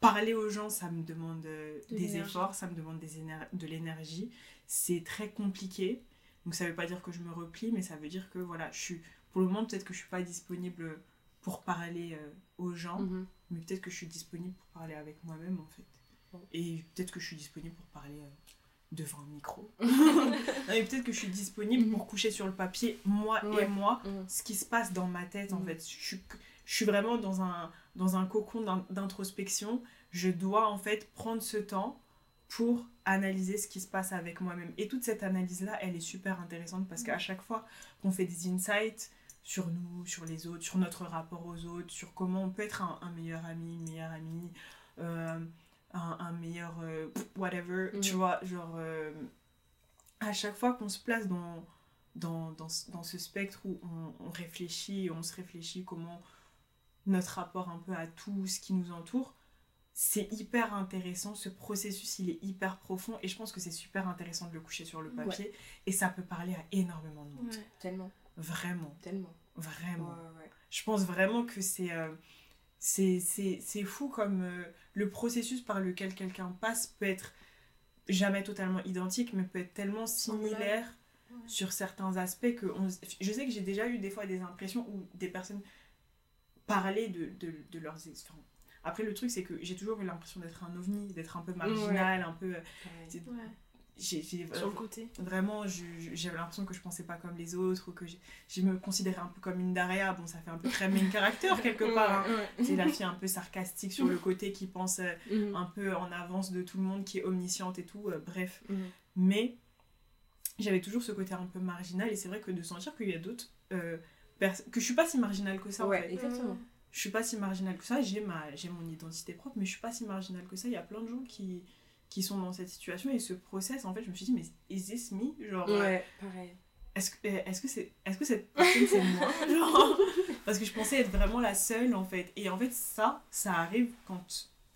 parler aux gens, ça me demande euh, De des efforts, ça me demande des de l'énergie. C'est très compliqué. Donc ça veut pas dire que je me replie, mais ça veut dire que voilà, je suis pour le moment peut-être que je suis pas disponible pour parler aux gens, Mhm. mais peut-être que je suis disponible pour parler avec moi-même en fait. Et peut-être que je suis disponible pour parler devant un micro. (laughs) Mais peut-être que je suis disponible pour coucher sur le papier moi Ouais. et moi Mhm. ce qui se passe dans ma tête en Mhm. fait. Je suis, je suis vraiment dans un, dans un cocon d'in- d'introspection. Je dois en fait prendre ce temps pour analyser ce qui se passe avec moi-même. Et toute cette analyse-là, elle est super intéressante parce qu'à chaque fois qu'on fait des insights sur nous, sur les autres, sur notre rapport aux autres, sur comment on peut être un, un meilleur ami, une meilleure amie, euh, un, un meilleur euh, whatever, Mhm. tu vois, genre euh, à chaque fois qu'on se place dans, dans, dans, ce- dans ce spectre où on, on réfléchit, on se réfléchit comment notre rapport un peu à tout ce qui nous entoure, c'est hyper intéressant, ce processus il est hyper profond et je pense que c'est super intéressant de le coucher sur le papier et ça peut parler à énormément de monde. Ouais. Tellement, Vraiment, tellement. vraiment. Ouais. Je pense vraiment que c'est euh, c'est c'est- c'est fou comme euh, le processus par lequel quelqu'un passe peut être jamais totalement identique, mais peut être tellement similaire Ouais. sur certains aspects que on, je sais que j'ai déjà eu des fois des impressions où des personnes parlaient de, de, de leurs ex- enfin, après le truc c'est que j'ai toujours eu l'impression d'être un ovni d'être un peu marginal un peu euh, Ouais. J'ai Sur le côté. Vraiment, j'avais l'impression que je pensais pas comme les autres, ou que je, me considérais un peu comme une Daria. Bon, ça fait un peu très main character quelque (laughs) part. hein. C'est la fille un peu sarcastique sur le côté qui pense euh. (laughs) Mhm. un peu en avance de tout le monde, qui est omnisciente et tout. euh, bref. Mhm. Mais j'avais toujours ce côté un peu marginal, et c'est vrai que de sentir qu'il y a d'autres euh, que je suis pas si marginale que ça en Ouais, fait. exactement. Je suis pas si marginale que ça, j'ai ma j'ai mon identité propre, mais je suis pas si marginale que ça. Il y a plein de gens qui qui sont dans cette situation et ce process en fait, je me suis dit mais is this me? Genre euh, Ouais, pareil. est-ce que euh, est-ce que c'est est-ce que cette personne c'est moi? (laughs) Genre parce que je pensais être vraiment la seule en fait. Et en fait ça ça arrive quand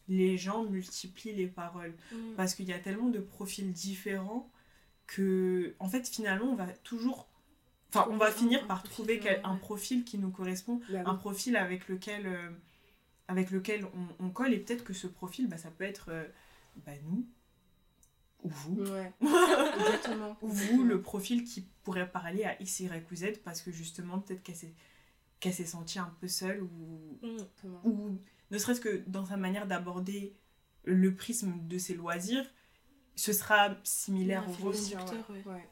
les gens multiplient les paroles. Mm. parce qu'il y a tellement de profils différents que en fait finalement on va toujours enfin on va finir par trouver un profil qui nous correspond Bah un profil avec lequel euh, avec lequel on, on colle. Et peut-être que ce profil bah, ça peut être euh, bah, nous ou vous. Ouais, (laughs) exactement. ou vous le profil qui pourrait parler à X, Y ou Z parce que justement peut-être qu'elle s'est qu'elle s'est sentie un peu seule ou, ou ne serait-ce que dans sa manière d'aborder le prisme de ses loisirs ce sera similaire au vôtre ouais. Ouais.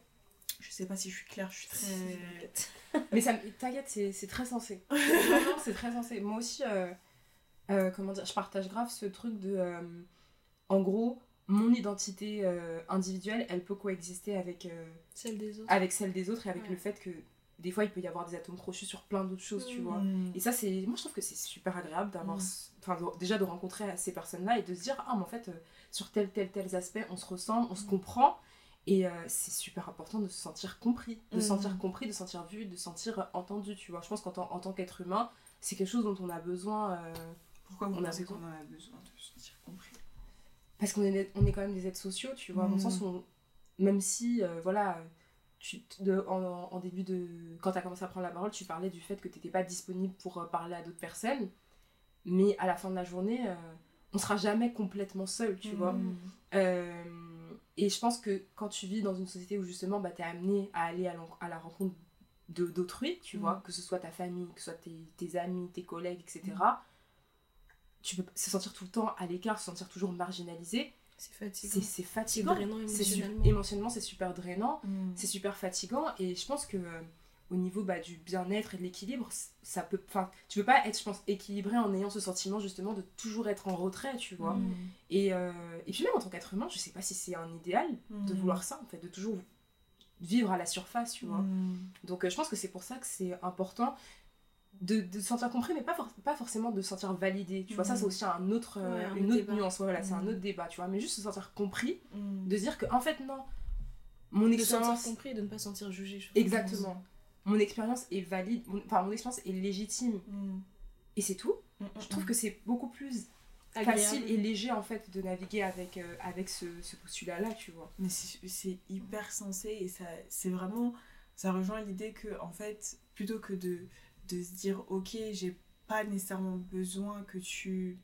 je sais pas si je suis claire je suis très (laughs) Mais ça, me- t'inquiète, c'est c'est très sensé. (laughs) Vraiment, c'est très sensé. Moi aussi, euh, euh, comment dire, je partage grave ce truc de. euh, en gros, mon identité euh, individuelle, elle peut coexister avec, euh, Celle des autres. avec celle des autres et avec Ouais. le fait que des fois, il peut y avoir des atomes crochus sur plein d'autres choses, tu vois. Mm. Et ça, c'est. Moi, je trouve que c'est super agréable d'avoir. Mm. Enfin, de- déjà de rencontrer ces personnes-là et de se dire, ah, mais en fait, euh, sur tel, tel, tels aspects, on se ressemble, on se Mm. comprend. Et euh, c'est super important de se sentir compris, de se sentir compris, de se sentir vu, de se sentir entendu, tu vois. Je pense qu'en tant, en tant qu'être humain, c'est quelque chose dont on a besoin euh, pourquoi vous On a pensez qu'on besoin. en a besoin de se sentir compris parce qu'on est, on est quand même des êtres sociaux, tu vois, dans le Mm. sens où, on- même si, euh, voilà, tu, de, en, en début de. Quand tu as commencé à prendre la parole, tu parlais du fait que tu n'étais pas disponible pour euh, parler à d'autres personnes, mais à la fin de la journée, euh, on sera jamais complètement seul, tu vois. Mm. Et je pense que quand tu vis dans une société où justement bah, tu es amené à aller à, la rencontre de- d'autrui, tu Mm. vois, que ce soit ta famille, que ce soit tes, tes amis, tes collègues, etc., Mm. Tu peux se sentir tout le temps à l'écart, se sentir toujours marginalisé, C'est fatigant. c'est fatigant. drainant émotionnellement. émotionnellement, c'est super drainant, Mm. c'est super fatigant, et je pense que euh, au niveau bah, du bien-être et de l'équilibre, ça peut, enfin, tu peux pas être, je pense, équilibré en ayant ce sentiment justement de toujours être en retrait, tu vois. Mm. Et, euh, et puis même en tant qu'être humain, je sais pas si c'est un idéal de Mm. vouloir ça, en fait, de toujours vivre à la surface, tu vois. Donc euh, je pense que c'est pour ça que c'est important de, de se sentir compris, mais pas, for- pas forcément de se sentir validé. Tu vois, ça Mhm. c'est aussi un autre, euh, Ouais, un une autre débat. nuance, voilà, c'est un Mhm. autre débat, tu vois. Mais juste se sentir compris, Mm. de se dire que en fait non, mon de se sentir expérience... compris et de ne pas se sentir jugé. je pense. Exactement. Mon expérience est valide, mon- enfin mon expérience est légitime, Mm. et c'est tout. Je trouve que c'est beaucoup plus Agréable. facile et léger en fait de naviguer avec, euh, avec ce, ce postulat-là, tu vois. Mais c'est c'est hyper sensé et ça c'est vraiment ça rejoint l'idée que en fait plutôt que de, de se dire ok j'ai pas nécessairement besoin que tu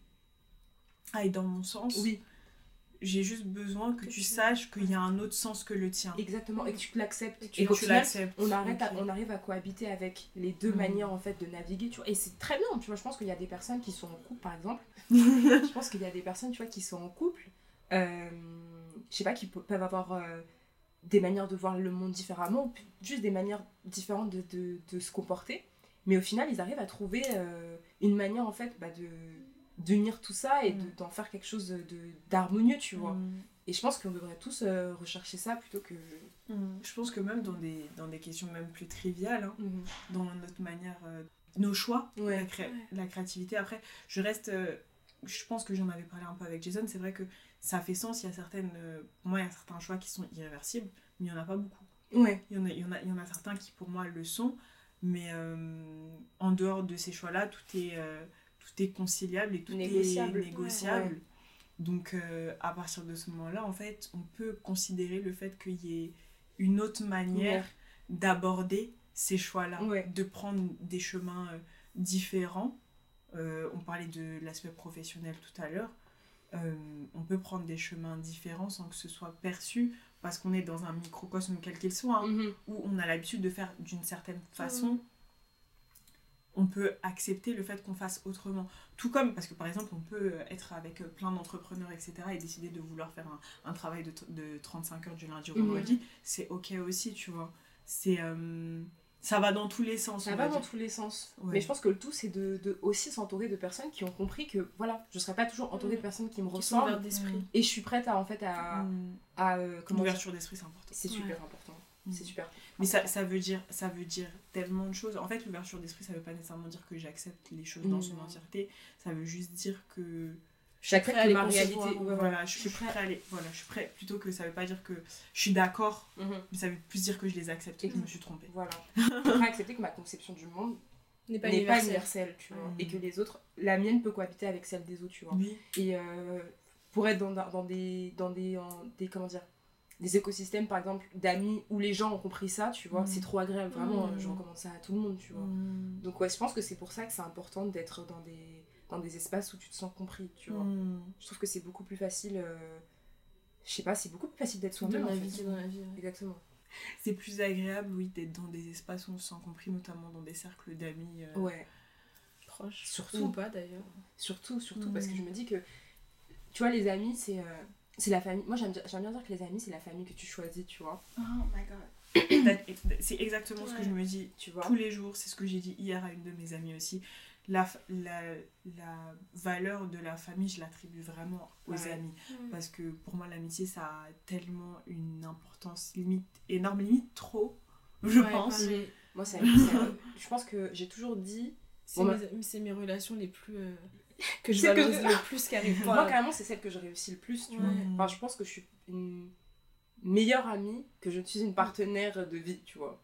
ailles dans mon sens Oui, j'ai juste besoin que, Que tu tu- saches qu'il y a un autre sens que le tien exactement, et que tu l'acceptes. Et Et, tu- qu'au tu l'acceptes on, arrête à- on arrive à cohabiter avec les deux Mhm. manières en fait de naviguer, tu vois. Et c'est très bien, tu vois. Je pense qu'il y a des personnes qui sont en couple, par exemple. (laughs) je pense qu'il y a des personnes, tu vois, qui sont en couple, euh, je sais pas, qui pe- peuvent avoir euh, des manières de voir le monde différemment, juste des manières différentes de, de, de se comporter. Mais au final, ils arrivent à trouver euh, une manière en fait bah, de d'unir tout ça et de- Mm. d'en faire quelque chose de d'harmonieux, tu vois. Mm. Et je pense qu'on devrait tous euh, rechercher ça plutôt que. Mm. je pense que même dans des, dans des questions même plus triviales hein, dans notre manière euh, nos choix la, cré- Ouais. la créativité après je reste euh, je pense que j'en avais parlé un peu avec Jason c'est vrai que ça fait sens il y a certaines euh, pour moi il y a certains choix qui sont irréversibles mais il n'y en a pas beaucoup Ouais. il y en a, il y en a, il y en a certains qui pour moi le sont mais euh, en dehors de ces choix là tout est euh, tout est conciliable et tout Négociable. est négociable Ouais. donc euh, à partir de ce moment là en fait on peut considérer le fait qu'il y ait une autre manière d'aborder ces choix-là, Ouais. de prendre des chemins différents. Euh, on parlait de l'aspect professionnel tout à l'heure. Euh, on peut prendre des chemins différents sans que ce soit perçu parce qu'on est dans un microcosme quel qu'il soit, hein, Mhm. où on a l'habitude de faire d'une certaine façon. On peut accepter le fait qu'on fasse autrement. Tout comme, parce que par exemple, on peut être avec plein d'entrepreneurs, etc., et décider de vouloir faire un, un travail de, de 35 heures du lundi au Mhm. vendredi, c'est ok aussi, tu vois. C'est, euh, ça va dans tous les sens. Ça va va dans tous les sens. Ouais. Mais je pense que le tout, c'est de, de aussi s'entourer de personnes qui ont compris que voilà, je serai pas toujours entourée de personnes qui me Qui ressemblent. d'esprit. Et je suis prête à en fait à. Mm. à, euh, comment dire L'ouverture d'esprit, c'est important. C'est Ouais. super important. c'est super. Mais ça, ça, veut dire, ça veut dire tellement de choses. En fait, l'ouverture d'esprit, ça veut pas nécessairement dire que j'accepte les choses dans son entièreté. Ça veut juste dire que Chaque prêt fois à que ma réalité. ouais, voilà, je suis prêt à aller. Voilà, je suis prêt. Plutôt que ça veut pas dire que je suis d'accord, Mhm. mais ça veut plus dire que je les accepte et que je Mhm. me suis trompée. Voilà. (laughs) Je suis prêt à accepter que ma conception du monde N'est pas universelle, tu vois. Mm. Et que les autres, la mienne peut cohabiter avec celle des autres, tu vois. Oui. Et euh, pour être dans, dans des, dans des, en- des, comment dire, des écosystèmes, par exemple, d'amis où les gens ont compris ça, tu vois, Mm. c'est trop agréable. Vraiment, Mm. je recommande ça à tout le monde, tu vois. Donc ouais, je pense que c'est pour ça que c'est important d'être dans des, dans des espaces où tu te sens compris, tu vois. Mm. Je trouve que c'est beaucoup plus facile, euh, je sais pas, c'est beaucoup plus facile d'être De soi-même, en fait. naviguer dans la vie. ouais. Exactement. C'est plus agréable, oui, d'être dans des espaces où on se sent compris, notamment dans des cercles d'amis. euh, Ouais, Proche. Surtout. Ou pas d'ailleurs. surtout, surtout, Mm. parce que je me dis que, tu vois, les amis, c'est... euh, c'est la famille. Moi, j'aime bien dire que les amis, c'est la famille que tu choisis, tu vois. Oh my god. (coughs) C'est exactement ce que je me dis Tu vois. tous les jours. C'est ce que j'ai dit hier à une de mes amies aussi. La, la, la valeur de la famille, je l'attribue vraiment aux Ouais. amis. Parce que pour moi, l'amitié, ça a tellement une importance limite énorme, limite trop, je Ouais, pense. Moi, c'est, (laughs) c'est- je pense que j'ai toujours dit. C'est Bon, mes, c'est mes relations les plus. euh, (laughs) que je C'est que- valorise le plus qui arrivent. (laughs) Moi, carrément, c'est celle que je réussis le plus, tu vois. Ouais. Enfin, je pense que je suis une meilleure amie que je ne suis une partenaire de vie, tu vois.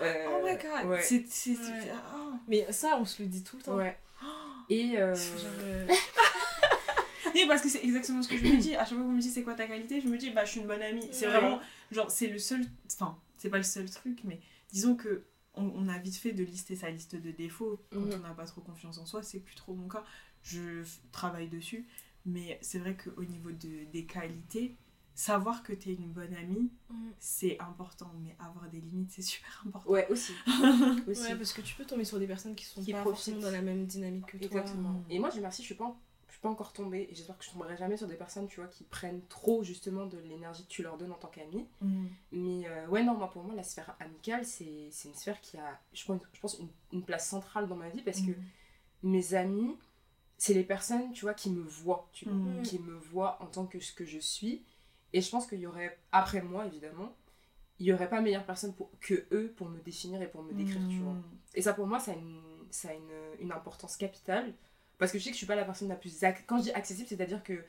Euh, Oh my god. Ouais. C'est. c'est- c'est- Ouais. oh. Mais ça, on se le dit tout le temps. Ouais. (gasps) Et. euh, (laughs) parce que c'est exactement ce que je me dis. À chaque fois que vous me dites c'est quoi ta qualité, je me dis bah je suis une bonne amie. C'est Ouais. vraiment genre c'est le seul enfin, c'est pas le seul truc mais disons que on, on a vite fait de lister sa liste de défauts quand Mhm. on n'a pas trop confiance en soi, c'est plus trop mon cas. Je travaille dessus, mais c'est vrai qu'au niveau de, des qualités, savoir que tu es une bonne amie, mm. c'est important, mais avoir des limites, c'est (laughs) super important. Ouais, aussi. (laughs) aussi. Ouais, parce que tu peux tomber sur des personnes qui sont Qui pas profitent. forcément dans la même dynamique que toi. Exactement. Mm. Et moi, je merci, je suis pas, en- je suis pas encore tombée, et j'espère que je tomberai jamais sur des personnes, tu vois, qui prennent trop justement de l'énergie que tu leur donnes en tant qu'amie. Mhm. Mais euh, ouais, non, moi pour moi, la sphère amicale, c'est c'est une sphère qui a, je pense, je pense une, une place centrale dans ma vie parce que mes amis, c'est les personnes, tu vois, qui me voient, tu vois, qui me voient en tant que ce que je suis. Et je pense qu'il y aurait, après moi évidemment, il y aurait pas meilleure personne pour, que eux pour me définir et pour me décrire, tu vois. Mhm. Et ça pour moi, ça a une, ça a une, une importance capitale. Parce que je sais que je suis pas la personne la plus. Quand je dis accessible, c'est-à-dire que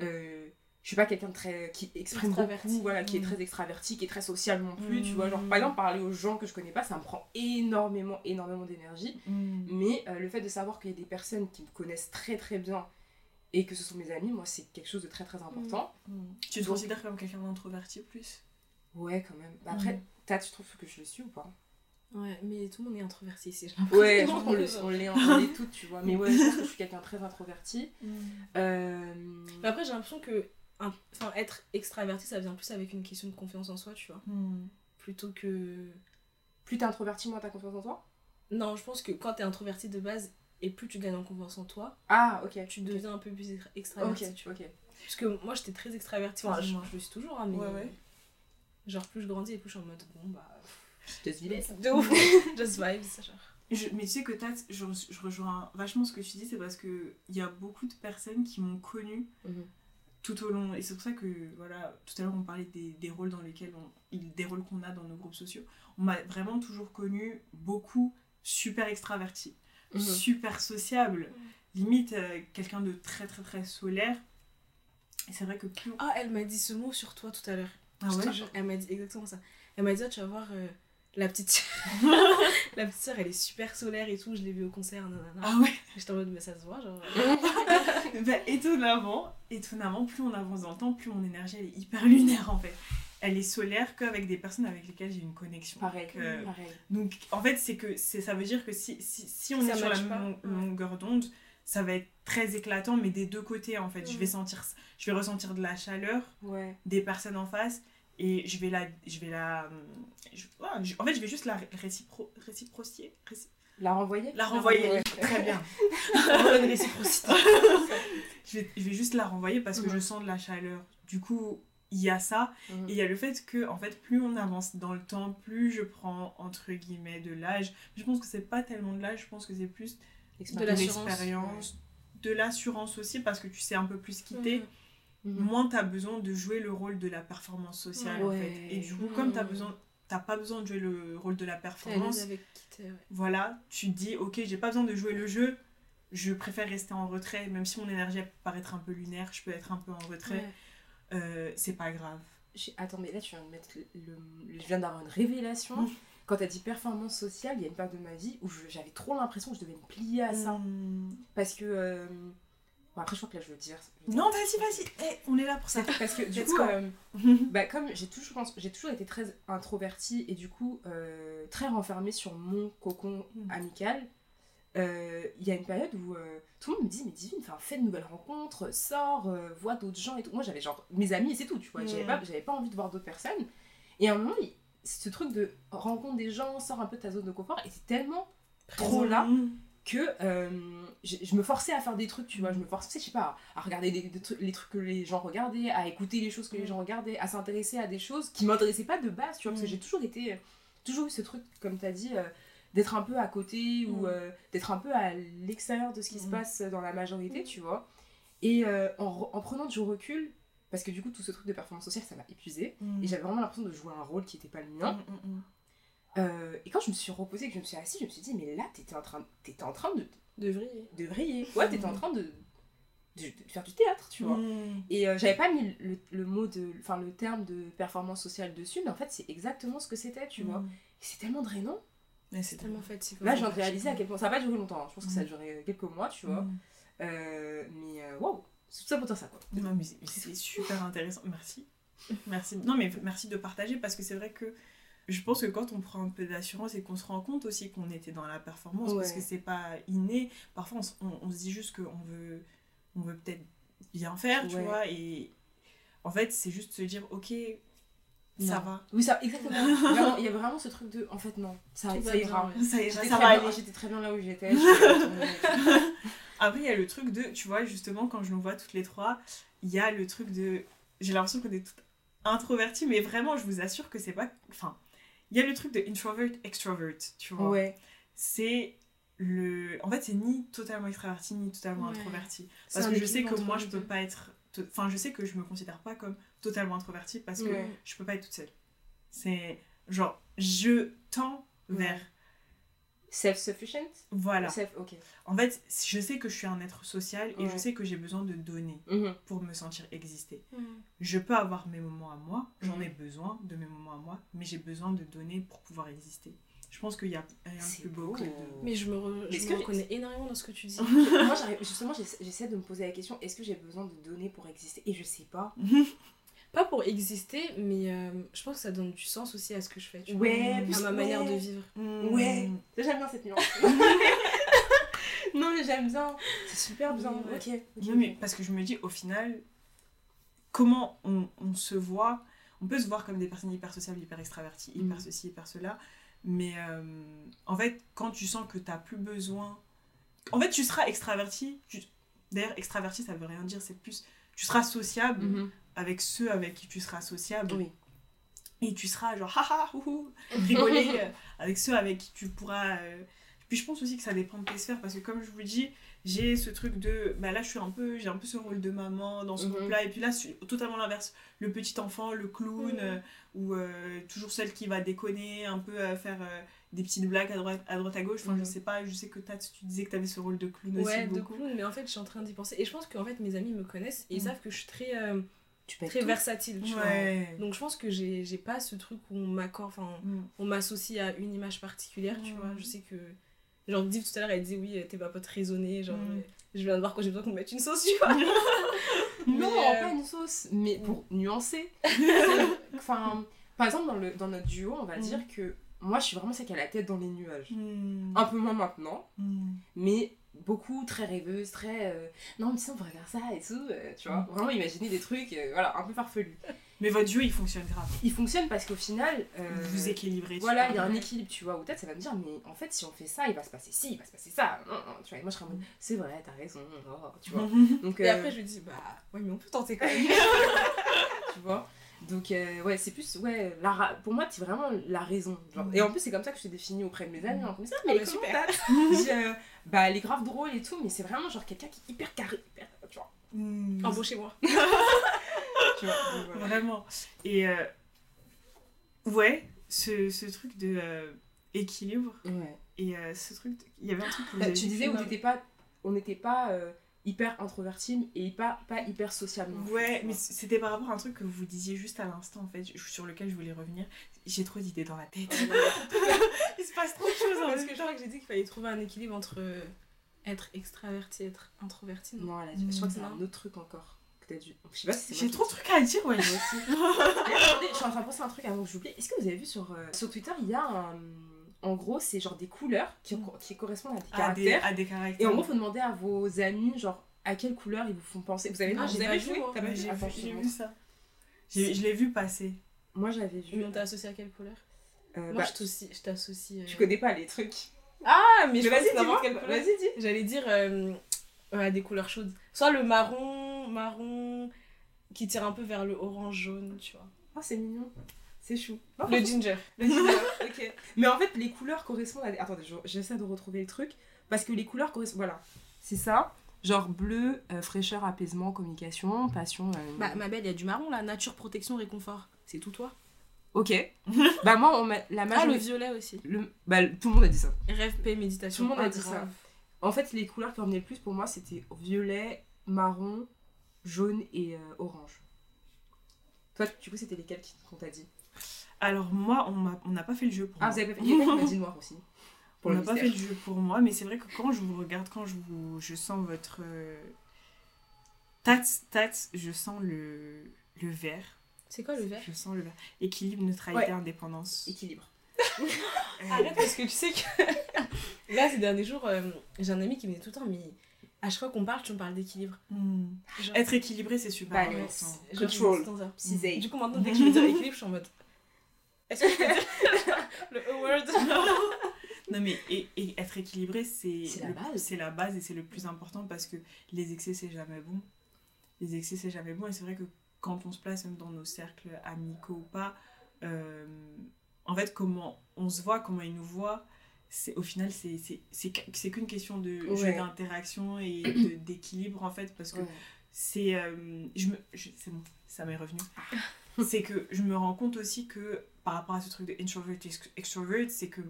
euh, je suis pas quelqu'un de très. qui exprime beaucoup, voilà, qui est Mm. très extraverti, qui est très social non plus, tu vois. Genre, par exemple, parler aux gens que je connais pas, ça me prend énormément, énormément d'énergie. Mais euh, le fait de savoir qu'il y a des personnes qui me connaissent très très bien et que ce sont mes amis, moi, c'est quelque chose de très très important. Mhm. Tu te Donc- considères comme quelqu'un d'introverti plus? Ouais, quand même. Bah, après, Mm. toi, tu trouves que je le suis ou pas? Ouais, mais tout le monde est introverti ici. j'ai Ouais, (laughs) je l'impression. qu'on le- on l'est on (laughs) l'est toutes, tu vois. Mais ouais, je pense que je suis quelqu'un de très introverti. Mhm. Euh, Mais après, j'ai l'impression que un- enfin, être extraverti, ça vient plus avec une question de confiance en soi, tu vois. Plutôt que. Plus t'es introverti, moins t'as confiance en toi? Non, je pense que quand t'es introverti de base et plus tu gagnes en confiance en toi, Ah, ok. tu deviens un peu plus extra- extraverti, Ok, tu vois. ok. Parce que moi, j'étais très extravertie. Enfin, je, Dis-moi. je le suis toujours, hein, mais. Ouais, ouais. Genre, plus je grandis et plus je suis en mode, bon, bah. Just village. De ouf (laughs) Just vibes, genre. Je- mais tu sais que Tat, je, je rejoins vachement ce que tu dis, c'est parce que il y a beaucoup de personnes qui m'ont connue Mhm. tout au long. Et c'est pour ça que, voilà, tout à l'heure on parlait des, des rôles dans lesquels on. des rôles qu'on a dans nos groupes sociaux. On m'a vraiment toujours connue beaucoup super extravertie, Mhm. super sociable, limite euh, quelqu'un de très très très solaire. Et c'est vrai que plus. Ah, elle m'a dit ce mot sur toi tout à l'heure. Ah Je ouais elle m'a dit exactement ça. Elle m'a dit, ah, tu vas voir, euh, la petite (laughs) la petite sœur, elle est super solaire et tout. Je l'ai vue au concert, nanana. Ah ouais J'étais en mode, mais ça se voit, genre. (laughs) Bah, étonnamment, étonnamment, plus on avance dans le temps, plus mon énergie elle est hyper lunaire en fait. Elle est solaire qu'avec des personnes avec lesquelles j'ai une connexion. Pareil. Donc en fait, c'est que ça veut dire que si, si, si on Ça est sur la pas, ouais. longueur d'onde, ça va être très éclatant, mais des deux côtés en fait. Je vais Mm. sentir, je vais ressentir de la chaleur Ouais. des personnes en face et je vais la, je vais la, je- ouais, je- en fait, je vais juste la récipro, réciprocier, réci- La renvoyer? La renvoyer. renvoyer. (laughs) Très bien. (laughs) Réciprocité. (laughs) je vais, je vais juste la renvoyer parce que je sens de la chaleur. Du coup, il y a ça. Mhm. Et il y a le fait que, en fait, plus on avance dans le temps, plus je prends, entre guillemets, de l'âge. Je pense que c'est pas tellement de l'âge, je pense que c'est plus De l'expérience, de l'assurance aussi, parce que tu sais un peu plus quitter. Mhm. Moins tu as besoin de jouer le rôle de la performance sociale, en fait. Et du coup, Mhm. comme tu as besoin t'as pas besoin de jouer le rôle de la performance. avec qui ouais. Voilà, tu te dis, ok, j'ai pas besoin de jouer le jeu, je préfère rester en retrait, même si mon énergie peut paraître un peu lunaire, je peux être un peu en retrait. Euh, c'est pas grave. Attends, mais là, tu viens de mettre le. Je viens d'avoir une révélation. Mm. Quand t'as dit performance sociale, il y a une période de ma vie où j'avais trop l'impression que je devais me plier à ça. Hmm. Parce que. euh, Bon, après, je crois que là, je veux dire. je veux dire- Non, vas-y, vas-y, Eh, on est là pour ça. Parce que du coup, euh, (laughs) bah, comme j'ai toujours, j'ai toujours été très introvertie et du coup très renfermée sur mon cocon Mm. amical, euh, il y a une période où euh, tout le monde me dit mais Divine, fais de nouvelles rencontres, sors, euh, vois d'autres gens et tout. Moi j'avais genre mes amis et c'est tout, tu vois. J'avais Mm. pas, j'avais pas envie de voir d'autres personnes. Et à un moment, il- ce truc de rencontre des gens, sors un peu de ta zone de confort, c'est tellement trop là Hmm. que je, me forçais à faire des trucs, tu vois. Je me forçais, je sais pas, à regarder des, des trucs- les trucs que les gens regardaient, à écouter les choses que les Mm. gens regardaient, à s'intéresser à des choses qui m'intéressaient pas de base, tu vois. Parce que Mm. j'ai toujours été, toujours eu ce truc, comme tu as dit, d'être un peu à côté ou Mm. euh, d'être un peu à l'extérieur de ce qui se Mm. passe dans la majorité, tu vois. Et euh, en, en prenant du recul, parce que du coup, tout ce truc de performance sociale, ça m'a épuisé. Et j'avais vraiment l'impression de jouer un rôle qui n'était pas le mien. Euh, et quand je me suis reposée, que je me suis assise, je me suis dit, mais là, t'étais en train, t'étais en train de, De vriller. de vriller. Ouais, t'étais en train de, de, de faire du théâtre, tu vois. Et euh, j'avais pas mis le, le mot de, enfin le terme de performance sociale dessus, mais en fait c'est exactement ce que c'était, tu vois. Hmm. Et c'est tellement drainant. Mais C'est tellement fatigant. Là, de réaliser à quel point ça a pas duré longtemps. hein. Je pense que ça a Mhm. duré quelques mois, tu vois. Hmm. Euh, mais euh, waouh, c'est tout ça pour dire ça quoi. Non, mais c'est- super intéressant. Merci. Merci. Non, mais merci de partager parce que c'est vrai que je pense que quand on prend un peu d'assurance et qu'on se rend compte aussi qu'on était dans la performance, parce que c'est pas inné, parfois on, se- on- on se dit juste qu'on veut, on veut peut-être bien faire, tu vois, et en fait, c'est juste se dire, ok, ça va. Oui, ça, exactement. (laughs) Il y a vraiment ce truc de, en fait non, ça, ira. Ça, ira, ça va aller. j'étais très bien là où j'étais. (laughs) Après, il y a le truc de, tu vois, justement, quand je nous vois toutes les trois, il y a le truc de. J'ai l'impression qu'on est toutes introverties, mais vraiment, je vous assure que c'est pas. Enfin, il y a le truc de introvert, extrovert, tu vois. ouais. C'est le. En fait, c'est ni totalement extraverti, ni totalement Ouais. introverti. Parce que je sais que moi, je peux pas être. Enfin, je sais que je me considère pas comme totalement introvertie parce que Ouais. je peux pas être toute seule. C'est genre, je tends vers. Ouais. Self-sufficient? Voilà. Self, ok. En fait, je sais que je suis un être social et je sais que j'ai besoin de donner Mhm. pour me sentir exister. Mm. Je peux avoir mes moments à moi, j'en Mhm. ai besoin de mes moments à moi, mais j'ai besoin de donner pour pouvoir exister. Je pense qu'il y a rien de plus beau beau. que de... Mais je me, re- je me que- reconnais énormément dans ce que tu dis. (laughs) (laughs) Moi, j'arrive- justement, j'essa- j'essaie de me poser la question est-ce que j'ai besoin de donner pour exister? Et je sais pas. (laughs) Pas pour exister, mais euh, je pense que ça donne du sens aussi à ce que je fais. Tu vois, Ouais, à ma manière de vivre. Ouais. J'aime bien cette nuance. non, mais j'aime bien. C'est super bien. Ouais. Ok. Non, mais parce que je me dis, au final, comment on, on se voit? On peut se voir comme des personnes hyper sociables, hyper extraverties, hyper Mhm. ceci, hyper cela, mais euh, en fait, quand tu sens que tu n'as plus besoin... En fait, tu seras extraverti. tu- D'ailleurs, extraverti, ça veut rien dire, c'est plus... Tu seras sociable Mhm. avec ceux avec qui tu seras sociable. Oui. Et tu seras genre, haha, houhou, rigoler (laughs) euh, avec ceux avec qui tu pourras. euh, Puis je pense aussi que ça dépend de tes sphères parce que, comme je vous dis, j'ai ce truc de. Bah là, je suis un peu. J'ai un peu ce rôle de maman dans ce Mhm. groupe-là. Et puis là, c'est totalement l'inverse. Le petit enfant, le clown, Mhm. euh, ou euh, toujours celle qui va déconner, un peu euh, faire euh, des petites blagues à droite à, droite, à gauche. Enfin, Mhm. je sais pas, je sais que t'as- tu disais que tu avais ce rôle de clown aussi Ouais, de beaucoup. clown, mais en fait, je suis en train d'y penser. Et je pense qu'en fait, mes amis me connaissent et ils Mm. savent que je suis très, euh, Tu très tout. versatile. Tu vois. Ouais. Donc je pense que j'ai j'ai pas ce truc où on m'accorde, enfin, Mm. on m'associe à une image particulière, tu Mm. vois. Je sais que. Genre, Div tout à l'heure, elle disait oui, t'es ma pote raisonnée, genre. Mm. euh, Je viens de voir quand j'ai besoin qu'on me mette une sauce, tu vois. (laughs) Non, euh, pas une sauce, mais pour nuancer. (laughs) enfin, par exemple, dans, le, dans notre duo, on va Mm. dire que moi, je suis vraiment celle qui a la tête dans les nuages. Mm. Un peu moins maintenant, Mm. mais beaucoup très rêveuse, très. euh, non, mais ça, on pourrait faire ça et tout, euh, tu vois. Mm. Vraiment imaginer des trucs, euh, voilà, un peu farfelus. Mais votre duo, il fonctionne grave. Il fonctionne parce qu'au final. euh, Vous équilibrez. Voilà, il y a un équilibre, tu vois, où peut-être ça va me dire, mais en fait, si on fait ça, il va se passer ci, il va se passer ça. Tu vois, et moi, je serais en mode, c'est vrai, t'as raison, oh, tu vois. (laughs) Donc, Et euh, après, je lui dis bah, ouais, mais on peut tenter quand même. (laughs) tu vois. Donc, euh, ouais, c'est plus, ouais, la ra- pour moi, c'est vraiment la raison. genre. Mm. Et en plus, c'est comme ça que je t'ai définie auprès de mes amis. en comme ça, Ah mais bah, super. (laughs) Je Bah, elle est grave drôle et tout, mais c'est vraiment genre quelqu'un qui est hyper carré, hyper, tu vois. Mm. Embauchez-moi. Tu vois donc, voilà. Vraiment. Et euh, ouais, ce, ce truc de euh, équilibre Ouais. et euh, ce truc. de- Il y avait un truc que vous Bah, tu disais où non, t'étais pas, on n'était pas euh, hyper introverti et pas, pas hyper plus, Ouais, mais c'était par rapport à un truc que vous disiez juste à l'instant, en fait, sur lequel je voulais revenir. J'ai trop d'idées dans la tête. (laughs) Il se passe trop de choses en Parce que je crois que j'ai dit qu'il fallait trouver un équilibre entre être extraverti et être introverti. Non? Non, là, je crois que c'est Non. un autre truc encore que t'as dû. Je sais pas si c'est moi J'ai trop de trucs à dire, ouais. Moi aussi. Attendez, (laughs) je suis en train de penser à un truc avant que j'oublie. Est-ce que vous avez vu sur, euh, sur Twitter, il y a un. En gros, c'est genre des couleurs qui, qui correspondent à des À des, caractères. à des caractères. Et en gros, faut demander à vos amis, genre, à quelle couleur ils vous font penser. Vous avez, Ah, vous j'ai avez joué. T'as pas j'ai vu, vu ça. J'ai- Je l'ai vu passer. Moi, j'avais vu. On t'a associé à quelle couleur euh, Moi, bah, je t'associe- je t'associe. euh, tu connais pas les trucs. Ah, mais Mais je vas-y. Vas-y, dis. J'allais dire euh, ouais, des couleurs chaudes. Soit le marron, marron qui tire un peu vers le orange jaune, tu vois. Oh, c'est mignon. C'est chou. Oh, Le ginger. Le ginger, (laughs) ok. Mais en fait, les couleurs correspondent à des... Attendez, je- j'essaie de retrouver le truc. Parce que les couleurs correspondent... Voilà. C'est ça. Genre bleu, euh, fraîcheur, apaisement, communication, passion... euh, Bah, ma belle, il y a du marron là. Nature, protection, réconfort. C'est tout toi. Ok. (laughs) bah moi, on m'a- la Ah, le majorité... violet aussi. le- Bah, tout le monde a dit ça. Rêve, paix, méditation. Tout le monde a Ah, dit ça. En fait, les couleurs qui revenaient le plus pour moi, c'était violet, marron, jaune et euh, orange. Toi, du coup, c'était lesquels qui- qu'on t'a dit? Alors, moi, on m'a- on n'a pas fait le jeu pour Ah, moi. vous avez pas fait... Quelqu'un qui m'a dit noir aussi. Pour (laughs) on le n'a pas fait le jeu pour moi, mais c'est vrai que quand je vous regarde, quand je, vous, je sens votre. euh, Tats, tats, je sens le, le vert. C'est quoi le vert? Je sens le vert. Équilibre, neutralité, Ouais. indépendance. Équilibre. (laughs) Euh, Arrête parce que tu sais que (laughs) là ces derniers jours euh, j'ai un ami qui me dit tout le temps mais à chaque fois qu'on parle tu me parles d'équilibre. hmm. Genre, Être équilibré, c'est super Balance. control. Cisé. Du coup maintenant dès que je (laughs) veux dire équilibre je suis en mode est-ce que je peux dire (laughs) le word? (laughs) Non mais et, et être équilibré c'est C'est la le- base. c'est la base et c'est le plus important parce que les excès c'est jamais bon. Les excès c'est jamais bon et c'est vrai que quand on se place même dans nos cercles amicaux ou pas, euh, en fait comment on se voit, comment ils nous voient, c'est au final c'est c'est c'est qu'- c'est qu'une question de jeu d'interaction et (clears throat) d'équilibre en fait parce que Ouais. c'est euh, je me c'est bon ça m'est revenu Ah. c'est que je me rends compte aussi que par rapport à ce truc de introvert ex- extrovert c'est que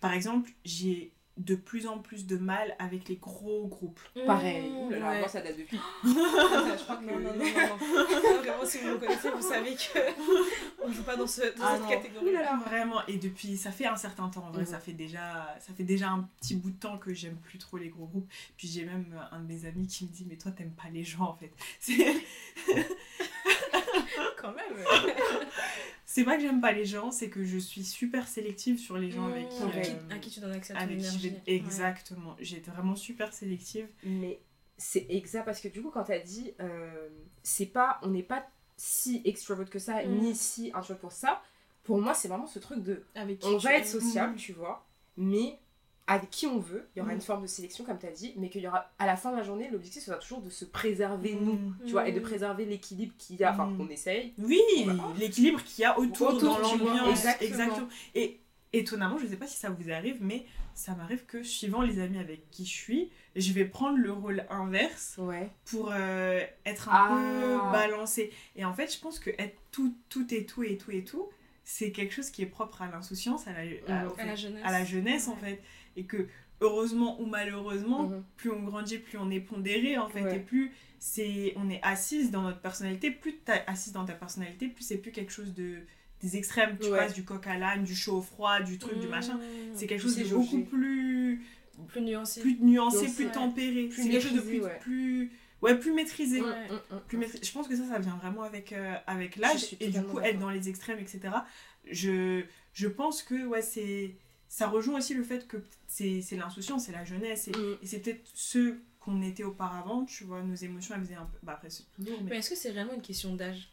par exemple j'ai de plus en plus de mal avec les gros groupes Pareil. Mmh, Ouh là là, ouais. moi, ça date depuis. (laughs) je crois que... Non, (laughs) non, non, non. Vraiment, si vous me connaissez, vous savez que on joue pas dans, ce, dans Ah cette non. catégorie. Là là. vraiment et depuis ça fait un certain temps en vrai Mhm. ça fait déjà ça fait déjà un petit bout de temps que j'aime plus trop les gros groupes puis j'ai même un de mes amis qui me dit mais toi t'aimes pas les gens en fait c'est Quand même. (laughs) c'est pas que j'aime pas les gens c'est que je suis super sélective sur les gens avec qui Mmh, qui, euh, à qui tu donnes accès à ton avec qui je énergie. vais- exactement j'ai été vraiment super sélective Mais c'est exact parce que du coup, quand t'as dit, euh, c'est pas, on n'est pas si extrovert que ça, ni si introvert pour ça. Pour moi, c'est vraiment ce truc de, Avec qui on va être sociable, Mhm. tu vois, mais avec qui on veut, il y aura Mhm. une forme de sélection comme t'as dit, mais qu'il y aura à la fin de la journée, l'objectif sera toujours de se préserver nous, Mm. tu vois, et de Mhm. préserver l'équilibre qu'il y a, enfin qu'on essaye. Oui, l'équilibre qu'il y a autour, Autour, dans tu l'ambiance. exactement. Exactement. Et étonnamment, je sais pas si ça vous arrive, mais ça m'arrive que suivant les amis avec qui je suis, je vais prendre le rôle inverse Ouais. pour euh, être un Ah. peu balancé. Et en fait, je pense que être tout, tout et tout et tout et tout, c'est quelque chose qui est propre à l'insouciance, à la, à- au À la fait, jeunesse. à la jeunesse en fait. Et que heureusement ou malheureusement, Mhm. plus on grandit, plus on est pondéré en fait, Ouais. et plus c'est on est assise dans notre personnalité, plus t'es assise dans ta personnalité, plus c'est plus quelque chose de des extrêmes, tu Ouais. passes du coq à l'âne, du chaud au froid, du truc, du machin. Mmh. C'est quelque chose de jaugé. beaucoup plus plus nuancé. plus nuancé, Nuancé, plus ouais. tempéré, Plus c'est quelque chose de maîtrisé, plus ouais. plus ouais, plus maîtrisé. Mm, Ouais. mm, mm. Plus. Je pense que ça ça vient vraiment avec euh, avec l'âge et du coup être dans les extrêmes etc. Je je pense que ouais c'est ça rejoint aussi le fait que c'est c'est l'insouciance, c'est la jeunesse et, Mm. et c'est peut-être ce qu'on était auparavant, tu vois, nos émotions elles faisaient un peu bah après c'est toujours mais Mais est-ce que c'est réellement une question d'âge?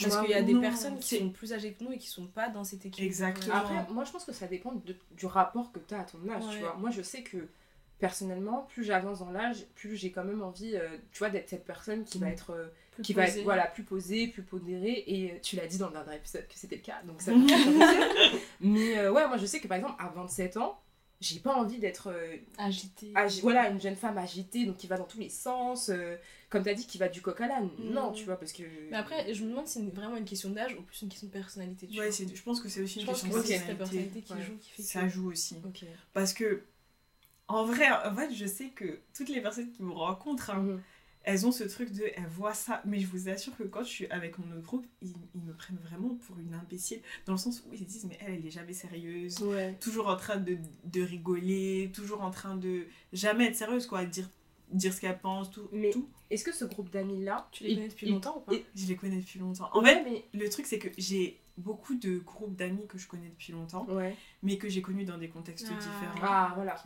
Parce qu'il y a des non, personnes qui sont plus âgées que nous et qui sont pas dans cette équipe. Exactement. Après, moi je pense que ça dépend de- du rapport que tu as à ton âge, Ouais. tu vois. Moi je sais que personnellement, plus j'avance dans l'âge, plus j'ai quand même envie, euh, tu vois, d'être cette personne qui va Mm. être, euh, Plus qui va être, voilà, plus posée, plus pondérée. Et euh, tu l'as dit dans le dernier épisode que c'était le cas, donc ça me fait plaisir. Mais euh, ouais, moi je sais que par exemple, à 27 ans, j'ai pas envie d'être euh, Agité. agi- voilà une jeune femme agitée donc qui va dans tous les sens euh, comme t'as dit qui va du coq à l'âne Mm. non tu vois parce que Mais après, je me demande si c'est vraiment une question d'âge ou plus une question de personnalité. Tu Ouais, je pense que c'est aussi Je une pense question que de c'est ta personnalité. personnalité qui Ouais. joue, qui fait Ça que. joue aussi. Parce que, en vrai, en fait, je sais que toutes les personnes qui me rencontrent, hein, Mhm. elles ont ce truc de, elles voient ça. Mais je vous assure que quand je suis avec mon autre groupe, ils, ils me prennent vraiment pour une imbécile. Dans le sens où ils se disent, mais elle, elle est jamais sérieuse. ouais Toujours en train de, de rigoler, toujours en train de jamais être sérieuse, quoi. Dire, dire ce qu'elle pense, tout. Mais- est-ce que ce groupe d'amis là Tu les connais depuis longtemps ou pas Je les connais depuis longtemps. En ouais fait, mais le truc, c'est que j'ai beaucoup de groupes d'amis que je connais depuis longtemps, ouais mais que j'ai connus dans des contextes Ah. différents. ah voilà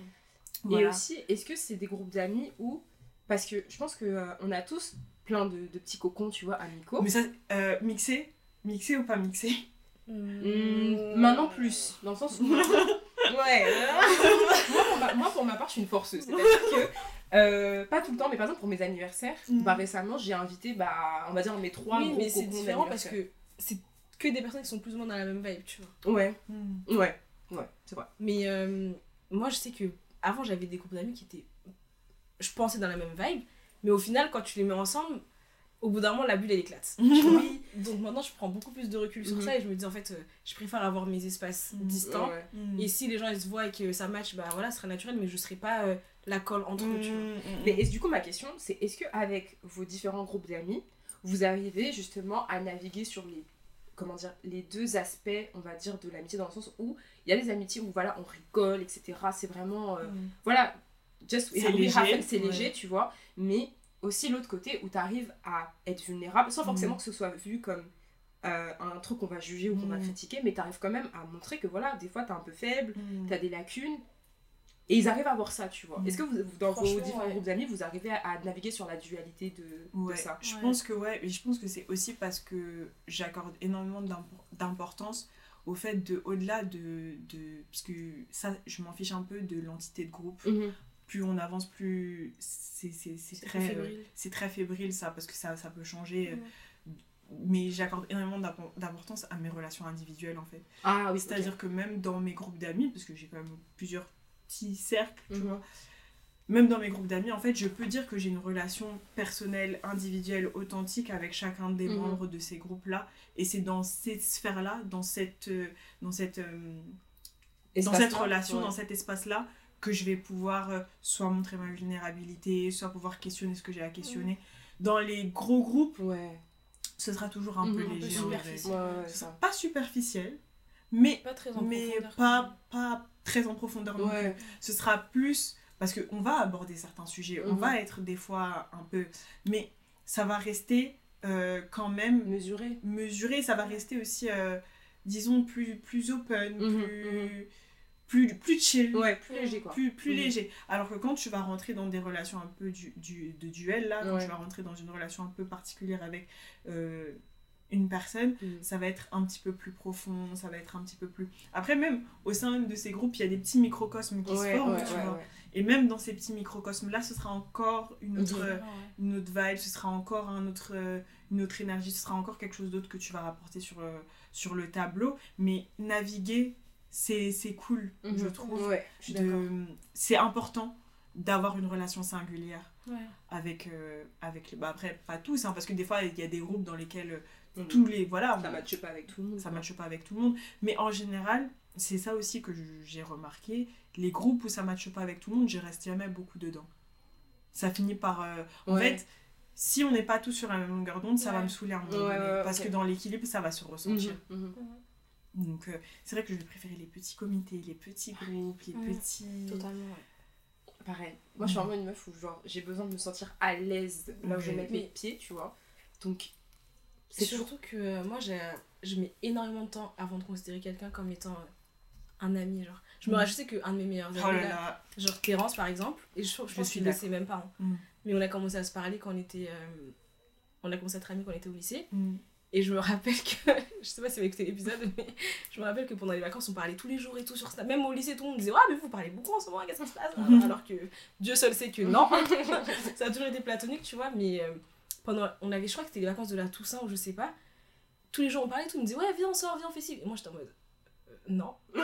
Ok. Et Voilà. aussi, est-ce que c'est des groupes d'amis où. Parce que je pense qu'on a tous plein de, de petits cocons, tu vois, amicaux. Mais ça, euh, mixé Mixé ou pas mixé? Hmm, maintenant plus, dans le sens où. (laughs) ouais. moi, pour ma, moi, pour ma part, je suis une forceuse. C'est-à-dire que. euh, pas tout le temps, mais par exemple pour mes anniversaires, Mhm. bah récemment j'ai invité, bah, on va dire mes trois Oui, gros mais c'est différent parce que c'est que des personnes qui sont plus ou moins dans la même vibe, tu vois. Ouais, Hmm. ouais, ouais, c'est vrai. Mais euh, moi, je sais que avant j'avais des groupes d'amis qui étaient. Je pensais dans la même vibe, mais au final, quand tu les mets ensemble, au bout d'un moment, la bulle elle éclate. (laughs) Oui. Donc maintenant, je prends beaucoup plus de recul sur Mhm. ça et je me dis en fait, euh, je préfère avoir mes espaces Mhm. distants. Ouais. Et si les gens ils se voient et que ça match, bah voilà, ce serait naturel, mais je serais pas euh, la colle entre eux, tu vois. Hmm, Mais est-ce- du coup, ma question, c'est est-ce qu'avec vos différents groupes d'amis, vous arrivez justement à naviguer sur les, comment dire, les deux aspects, on va dire, de l'amitié, dans le sens où il y a des amitiés où voilà, on rigole, etc. C'est vraiment, euh, Hmm. voilà, just C'est léger, c'est ouais. léger, tu vois. Mais aussi l'autre côté où tu arrives à être vulnérable, sans forcément Mhm. que ce soit vu comme euh, un truc qu'on va juger ou qu'on va Mhm. critiquer, mais tu arrives quand même à montrer que voilà, des fois tu es un peu faible, tu as des lacunes. Et ils arrivent à voir ça, tu vois. Est-ce que vous, dans vos différents ouais. groupes d'amis, vous arrivez à, à naviguer sur la dualité de, ça? Je Ouais. pense que ouais, et je pense que c'est aussi parce que j'accorde énormément d'impo- d'importance au fait de, au-delà de, de, parce que ça, je m'en fiche un peu de l'entité de groupe. Mhm. Plus on avance, plus c'est c'est- c'est C'est très, très euh, fébrile. c'est très fébrile ça, parce que ça, ça peut changer. euh, Mais j'accorde énormément d'impo- d'importance à mes relations individuelles en fait. Ah oui, C'est-à-dire que même dans mes groupes d'amis, parce que j'ai quand même plusieurs petits cercles, tu Mhm. vois, même dans mes groupes d'amis, en fait, je peux dire que j'ai une relation personnelle, individuelle, authentique avec chacun des Mhm. membres de ces groupes-là. Et c'est dans cette sphère-là, dans cette, euh, dans cette, euh, dans cette relation, dans cet espace-là, que je vais pouvoir euh, soit montrer ma vulnérabilité, soit pouvoir questionner ce que j'ai à questionner. Dans les gros groupes, Ouais. ce sera toujours un Mhm. peu Un peu léger. vrai. superficiel. Ouais, ouais, Ce sera ça. pas superficiel, mais Pas très en mais profondeur. pas, pas très en profondeur non plus. Ce sera plus parce qu'on va aborder certains sujets, on Mhm. va être des fois un peu, mais ça va rester euh, quand même Mesuré. mesuré, ça va rester aussi, euh, disons, plus, plus open, Mhm, plus, plus, plus chill. Ouais, plus léger quoi. Plus, plus Mhm. léger. Alors que quand tu vas rentrer dans des relations un peu du, du- de duel, là, quand Ouais. tu vas rentrer dans une relation un peu particulière avec euh, une personne, Mhm. ça va être un petit peu plus profond, ça va être un petit peu plus... Après, même au sein de ces groupes, il y a des petits microcosmes qui se forment, ouais, tu ouais, vois. Et même dans ces petits microcosmes-là, ce sera encore une autre, une autre vibe, ce sera encore un autre, une autre énergie, ce sera encore quelque chose d'autre que tu vas rapporter sur, euh, sur le tableau. Mais naviguer, c'est cool, Mhm. je trouve. C'est important d'avoir une relation singulière Ouais. avec, euh, avec les... bah après, pas tous, hein, parce que des fois, il y a des groupes dans lesquels Mhm. tous les... Voilà, Ça on- matche pas avec tout le monde. ça quoi. matche pas avec tout le monde. Mais en général, c'est ça aussi que j'ai remarqué. Les groupes où ça matche pas avec tout le monde, je reste jamais beaucoup dedans. Ça finit par. euh, En Ouais. fait, si on n'est pas tous sur la même longueur d'onde, ça va me saouler un moment Ouais, donné, ouais, parce que dans l'équilibre, ça va se ressentir. Mhm, mhm. Donc, euh, c'est vrai que je vais préférer les petits comités, les petits groupes, les Ouais. petits. Totalement, ouais. Pareil. Moi, je suis Mhm. vraiment une meuf où genre j'ai besoin de me sentir à l'aise là où je Ouais. mets mes pieds, tu vois. Donc C'est surtout que euh, moi, j'ai- je mets énormément de temps avant de considérer quelqu'un comme étant euh, un ami. Genre. Je, me Mm. rappelle, je sais qu'un de mes meilleurs amis, Oh là là, là. genre Terence par exemple, et je, je pense suis qu'il ne le sait même pas. hein. Mm. Mais on a commencé à se parler quand on était. euh, on a commencé à être amis quand on était au lycée. Mm. Et je me rappelle que. (laughs) je sais pas si vous avez écouté l'épisode, (laughs) mais je me rappelle que pendant les vacances, on parlait tous les jours et tout sur Snap. Même au lycée, tout le monde disait Ah, mais vous parlez beaucoup en ce moment, qu'est-ce qui se passe? Alors que Dieu seul sait que non. (laughs) ça a toujours été platonique, tu vois. Mais euh, pendant. On avait, je crois que c'était les vacances de la Toussaint ou je sais pas. Tous les jours, on parlait, tout monde disait Ouais, viens, on sort, viens, on fait ci. Et moi, j'étais en mode. non. (laughs)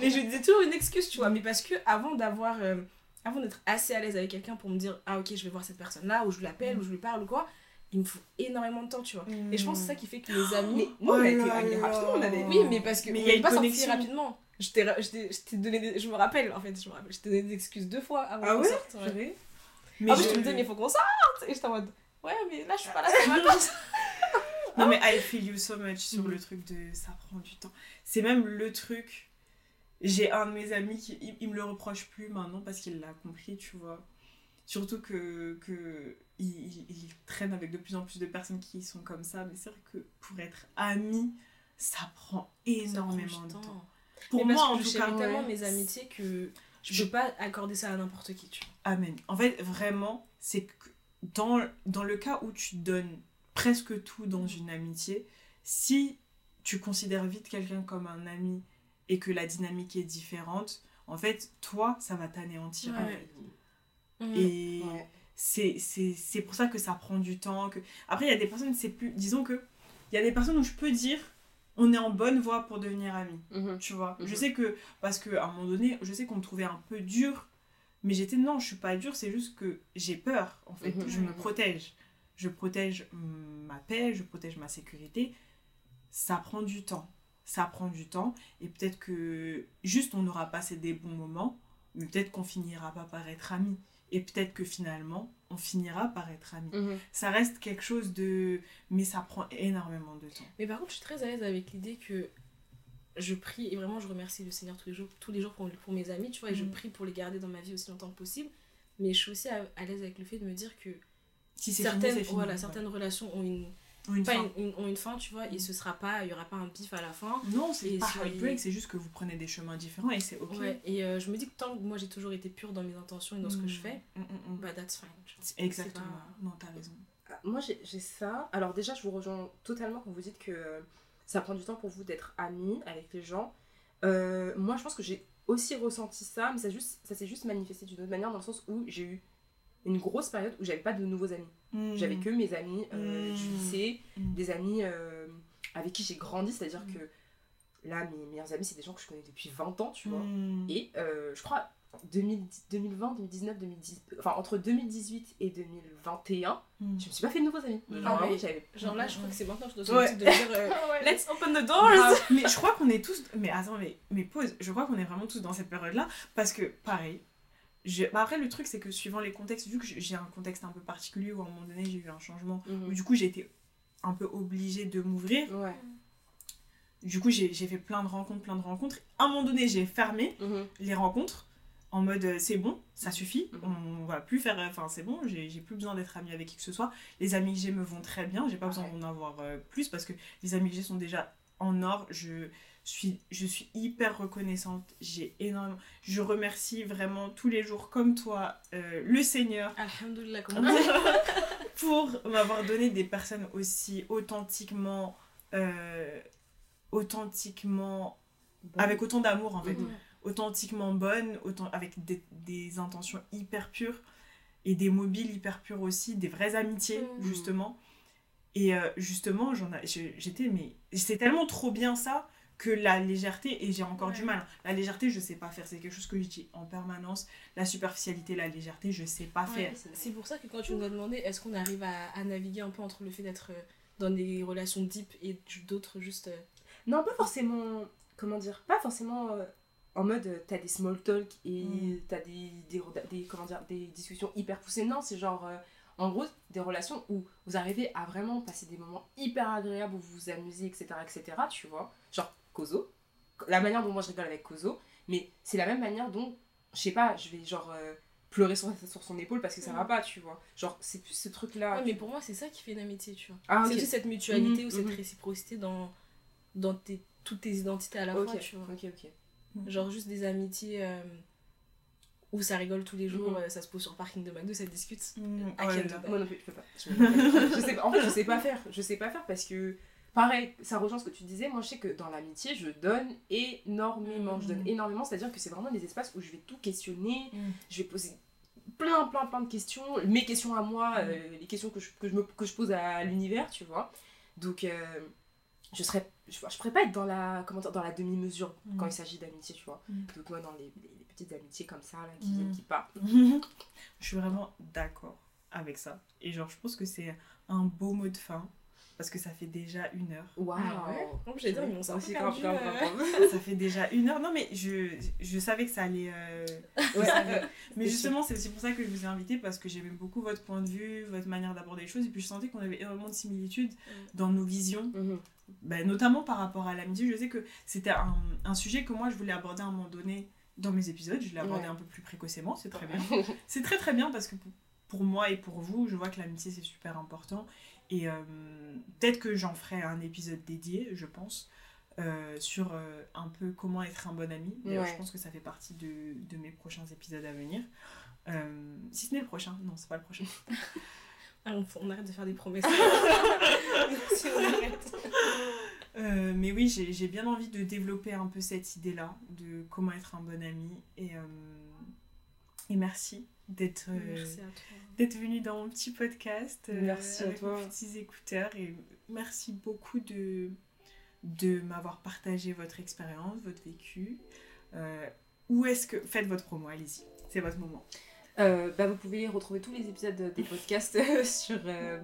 mais je disais toujours une excuse, tu vois. Mais parce que avant d'avoir. euh, avant d'être assez à l'aise avec quelqu'un pour me dire, ah ok, je vais voir cette personne-là, ou je l'appelle, ou je lui parle, ou quoi, il me faut énormément de temps, tu vois. Et je pense que c'est ça qui fait que les amis. Mais nous, on a Oh été là amis là. rapidement, on avait. Oui, mais parce que Mais on y a n'est une pas sorti rapidement. Je t'ai je t'ai- je t'ai donné des- je me rappelle en fait, je me rappelle, je t'ai donné des excuses deux fois avant Ah qu'on ouais sorte. ouais. Purée. Mais en plus, je- tu me disais, mais il faut qu'on sorte Et j'étais en mode, ouais, mais là, je suis pas là, c'est vacances. (laughs) Non mais I feel you so much sur le truc de ça prend du temps. C'est même le truc. J'ai un de mes amis qui il, il me le reproche plus maintenant parce qu'il l'a compris, tu vois. Surtout que, que il, il- il traîne avec de plus en plus de personnes qui sont comme ça. Mais c'est vrai que pour être ami, ça prend énormément de temps. Pour mais moi, parce en que tout cas, tellement ouais. mes amitiés que je peux pas accorder ça à n'importe qui, tu vois. Amen. En fait, vraiment, c'est que dans, dans le cas où tu donnes presque tout dans une amitié, si tu considères vite quelqu'un comme un ami et que la dynamique est différente, en fait, toi, ça va t'anéantir. Ouais. Mm. Et Ouais. c'est c'est- c'est pour ça que ça prend du temps. Que... Après, il y a des personnes, c'est plus... Disons que il y a des personnes où je peux dire, on est en bonne voie pour devenir amis Mhm. tu vois. Je sais que, parce qu'à un moment donné, je sais qu'on me trouvait un peu dur, mais j'étais non, je suis pas dure, c'est juste que j'ai peur, en fait. Mhm. Je me protège. Je protège ma paix, je protège ma sécurité. Ça prend du temps. Ça prend du temps, et peut-être que juste on aura passé des bons moments, mais peut-être qu'on finira pas par être amis. Et peut-être que finalement, on finira par être amis. Mhm. Ça reste quelque chose de. Mais ça prend énormément de temps. Mais par contre, je suis très à l'aise avec l'idée que je prie et vraiment je remercie le Seigneur tous les jours, tous les jours pour, pour mes amis, tu vois, et je Mhm. prie pour les garder dans ma vie aussi longtemps que possible. Mais je suis aussi à, à l'aise avec le fait de me dire que Si fini, certaines, fini. voilà, ouais. certaines relations ont une, Ou une pas fin. une, une- ont une fin, tu vois, et ce sera pas, il y aura pas un bif à la fin. Non, c'est pas heartbreak, c'est juste que vous prenez des chemins différents et c'est ok. Ouais, et euh, je me dis que tant que moi j'ai toujours été pure dans mes intentions et dans ce que je Mm. fais, Mm, mm, mm. bah that's fine. Exactement. Pas- Non, t'as raison. Ah, Moi, j'ai j'ai ça. Alors, déjà, je vous rejoins totalement quand vous dites que euh, ça prend du temps pour vous d'être amis avec les gens. Euh, moi, je pense que j'ai aussi ressenti ça, mais ça, juste, ça s'est juste manifesté d'une autre manière dans le sens où j'ai eu une grosse période où j'avais pas de nouveaux amis. Mm. J'avais que mes amis euh, du Mm. lycée, Mm. des amis euh, avec qui j'ai grandi, c'est-à-dire que là, mes meilleurs amis, c'est des gens que je connais depuis 20 ans, tu vois. Et je crois 2000 2020, 2019, 2010, enfin entre 2018 et 2021, Mm. je me suis pas fait de nouveaux amis. Mm. Genre, Ah vraiment, oui. j'avais Genre là, je crois que c'est maintenant que je dois Ouais. de dire euh, (laughs) Let's open the doors! (laughs) Mais je crois qu'on est tous. Mais attends, mais, mais pause. Je crois qu'on est vraiment tous dans cette période-là. Parce que, pareil. je- bah après, le truc, c'est que suivant les contextes, vu que j'ai un contexte un peu particulier où à un moment donné j'ai eu un changement, où Mhm. du coup j'ai été un peu obligée de m'ouvrir, Ouais. du coup j'ai j'ai fait plein de rencontres, plein de rencontres. À un moment donné, j'ai fermé Mhm. les rencontres en mode euh, c'est bon, ça suffit, Mhm. on va plus faire. Enfin, c'est bon, j'ai plus besoin d'être amie avec qui que ce soit. Les amis que j'ai me vont très bien, j'ai pas besoin d'en avoir euh, plus parce que les amis que j'ai sont déjà en or. Je suis, je suis hyper reconnaissante, j'ai énormément. Je remercie vraiment tous les jours, comme toi, euh, le Seigneur Alhamdulillah, (laughs) pour m'avoir donné des personnes aussi authentiquement. euh, authentiquement. Bon. avec autant d'amour en fait. Authentiquement bonne, autant, avec des, des intentions hyper pures et des mobiles hyper purs aussi, des vraies amitiés Mhm. justement. Et euh, justement, j'en j'étais, mais c'est tellement trop bien ça que la légèreté, et j'ai encore du mal, la légèreté je sais pas faire, c'est quelque chose que je dis en permanence, la superficialité, la légèreté je sais pas Ouais, faire. c'est pour ça que quand tu nous as demandé est-ce qu'on arrive à, à naviguer un peu entre le fait d'être euh, dans des relations deep et d'autres juste. euh, Non, pas forcément. Comment dire Pas forcément euh, en mode euh, t'as des small talk et Mm. t'as des, des, des- comment dire, des discussions hyper poussées. Non, c'est genre. euh, en gros, des relations où vous arrivez à vraiment passer des moments hyper agréables, où vous vous amusez, etc. etc. tu vois Genre, Kozo. La manière dont moi je rigole avec Kozo. Mais c'est la même manière dont, je sais pas, je vais genre. euh, pleurer sur, sur son épaule parce que ça Mm. va pas, tu vois. Genre, c'est plus ce truc-là. Ouais, mais pour moi, c'est ça qui fait une amitié, tu vois. Ah, C'est aussi cette mutualité Mhm, ou cette mhm. réciprocité dans, dans tes, toutes tes identités à la Ok, fois, tu vois. ok, ok. Genre juste des amitiés euh, où ça rigole tous les jours, Mhm. euh, ça se pose sur le parking de McDo, ça discute. Mm, ouais, can non. Moi non plus, je peux pas. (laughs) Je, peux pas. Je sais pas. En fait, je sais pas faire. Je sais pas faire parce que, pareil, ça rejoint ce que tu disais. Moi, je sais que dans l'amitié, je donne énormément. Je donne Mm. énormément. C'est-à-dire que c'est vraiment des espaces où je vais tout questionner. Mm. Je vais poser plein, plein, plein de questions. Mes questions à moi, euh, les questions que je, que je, me, que je pose à l'univers, tu vois. Donc, euh, je serais je, je pourrais pas être dans la comment dire, dans la demi mesure Mm. quand il s'agit d'amitié tu vois Mm. donc moi dans les, les- les petites amitiés comme ça là qui Mm. qui partent (laughs) je suis vraiment d'accord avec ça. Et genre, je pense que c'est un beau mot de fin. Parce que ça fait déjà une heure. waouh Ah Oh, j'ai dit, mais on s'est un peu Aussi, grave, perdu, grave, euh. (laughs) Ça fait déjà une heure. Non, mais je, je savais que ça allait. euh, je (laughs) Ouais. savais. Mais justement, c'est aussi pour ça que je vous ai invité. Parce que j'aimais beaucoup votre point de vue, votre manière d'aborder les choses. Et puis je sentais qu'on avait énormément de similitudes dans nos visions. Mhm. Ben, notamment par rapport à l'amitié. Je sais que c'était un, un sujet que moi je voulais aborder à un moment donné dans mes épisodes. Je l'ai abordé Ouais. un peu plus précocement. C'est très bien. (laughs) C'est très très bien parce que pour, moi et pour vous, je vois que l'amitié c'est super important. Et euh, peut-être que j'en ferai un épisode dédié, je pense, euh, sur euh, un peu comment être un bon ami. D'ailleurs, Ouais. je pense que ça fait partie de, de mes prochains épisodes à venir. Si ce n'est le prochain, non, c'est pas le prochain. (laughs) Ah, on, on arrête de faire des promesses. (laughs) Si, on arrête. Euh, mais oui, j'ai bien envie de développer un peu cette idée-là de comment être un bon ami. Et, euh, et merci d'être euh, venu dans mon petit podcast. euh, Merci à avec toi. mes petits écouteurs. Et merci beaucoup de, de m'avoir partagé votre expérience, votre vécu. Euh, où est-ce que. Faites votre promo, allez-y. C'est votre moment. Euh, bah, vous pouvez retrouver tous les épisodes des (laughs) podcasts euh, sur euh,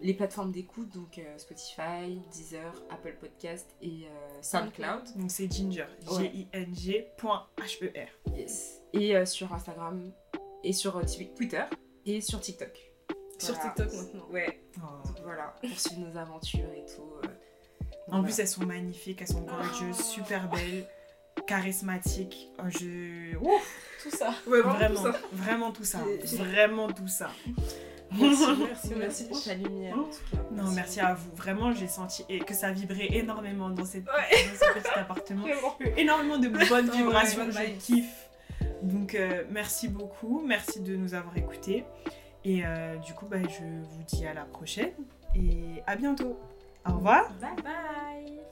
les plateformes d'écoute, donc euh, Spotify, Deezer, Apple Podcast et SoundCloud. Donc c'est Ginger. Ouais. G-I-N-G.H-E-R. Yes. Et sur Instagram, et sur Twitter, et sur TikTok. Sur Voilà. TikTok maintenant. Ouais, Oh. donc voilà, pour suivre nos aventures et tout. En Voilà. plus, elles sont magnifiques, elles sont gorgeous, super belles, charismatiques. Oh, Je... Ouf, Tout ça. Ouais, vraiment, tout ça. vraiment tout ça. Vraiment tout ça. Merci, merci, (laughs) pour ta lumière. en tout cas. Non, merci à vous. Vraiment, j'ai senti et- que ça vibrait énormément dans, cette, Ouais. dans ce petit (laughs) appartement. Énormément de bonnes (laughs) Ouais, vibrations, bonne je kiffe. Donc, euh, merci beaucoup. Merci de nous avoir écoutés. Et euh, du coup, bah, je vous dis à la prochaine et à bientôt. Au revoir. Bye bye.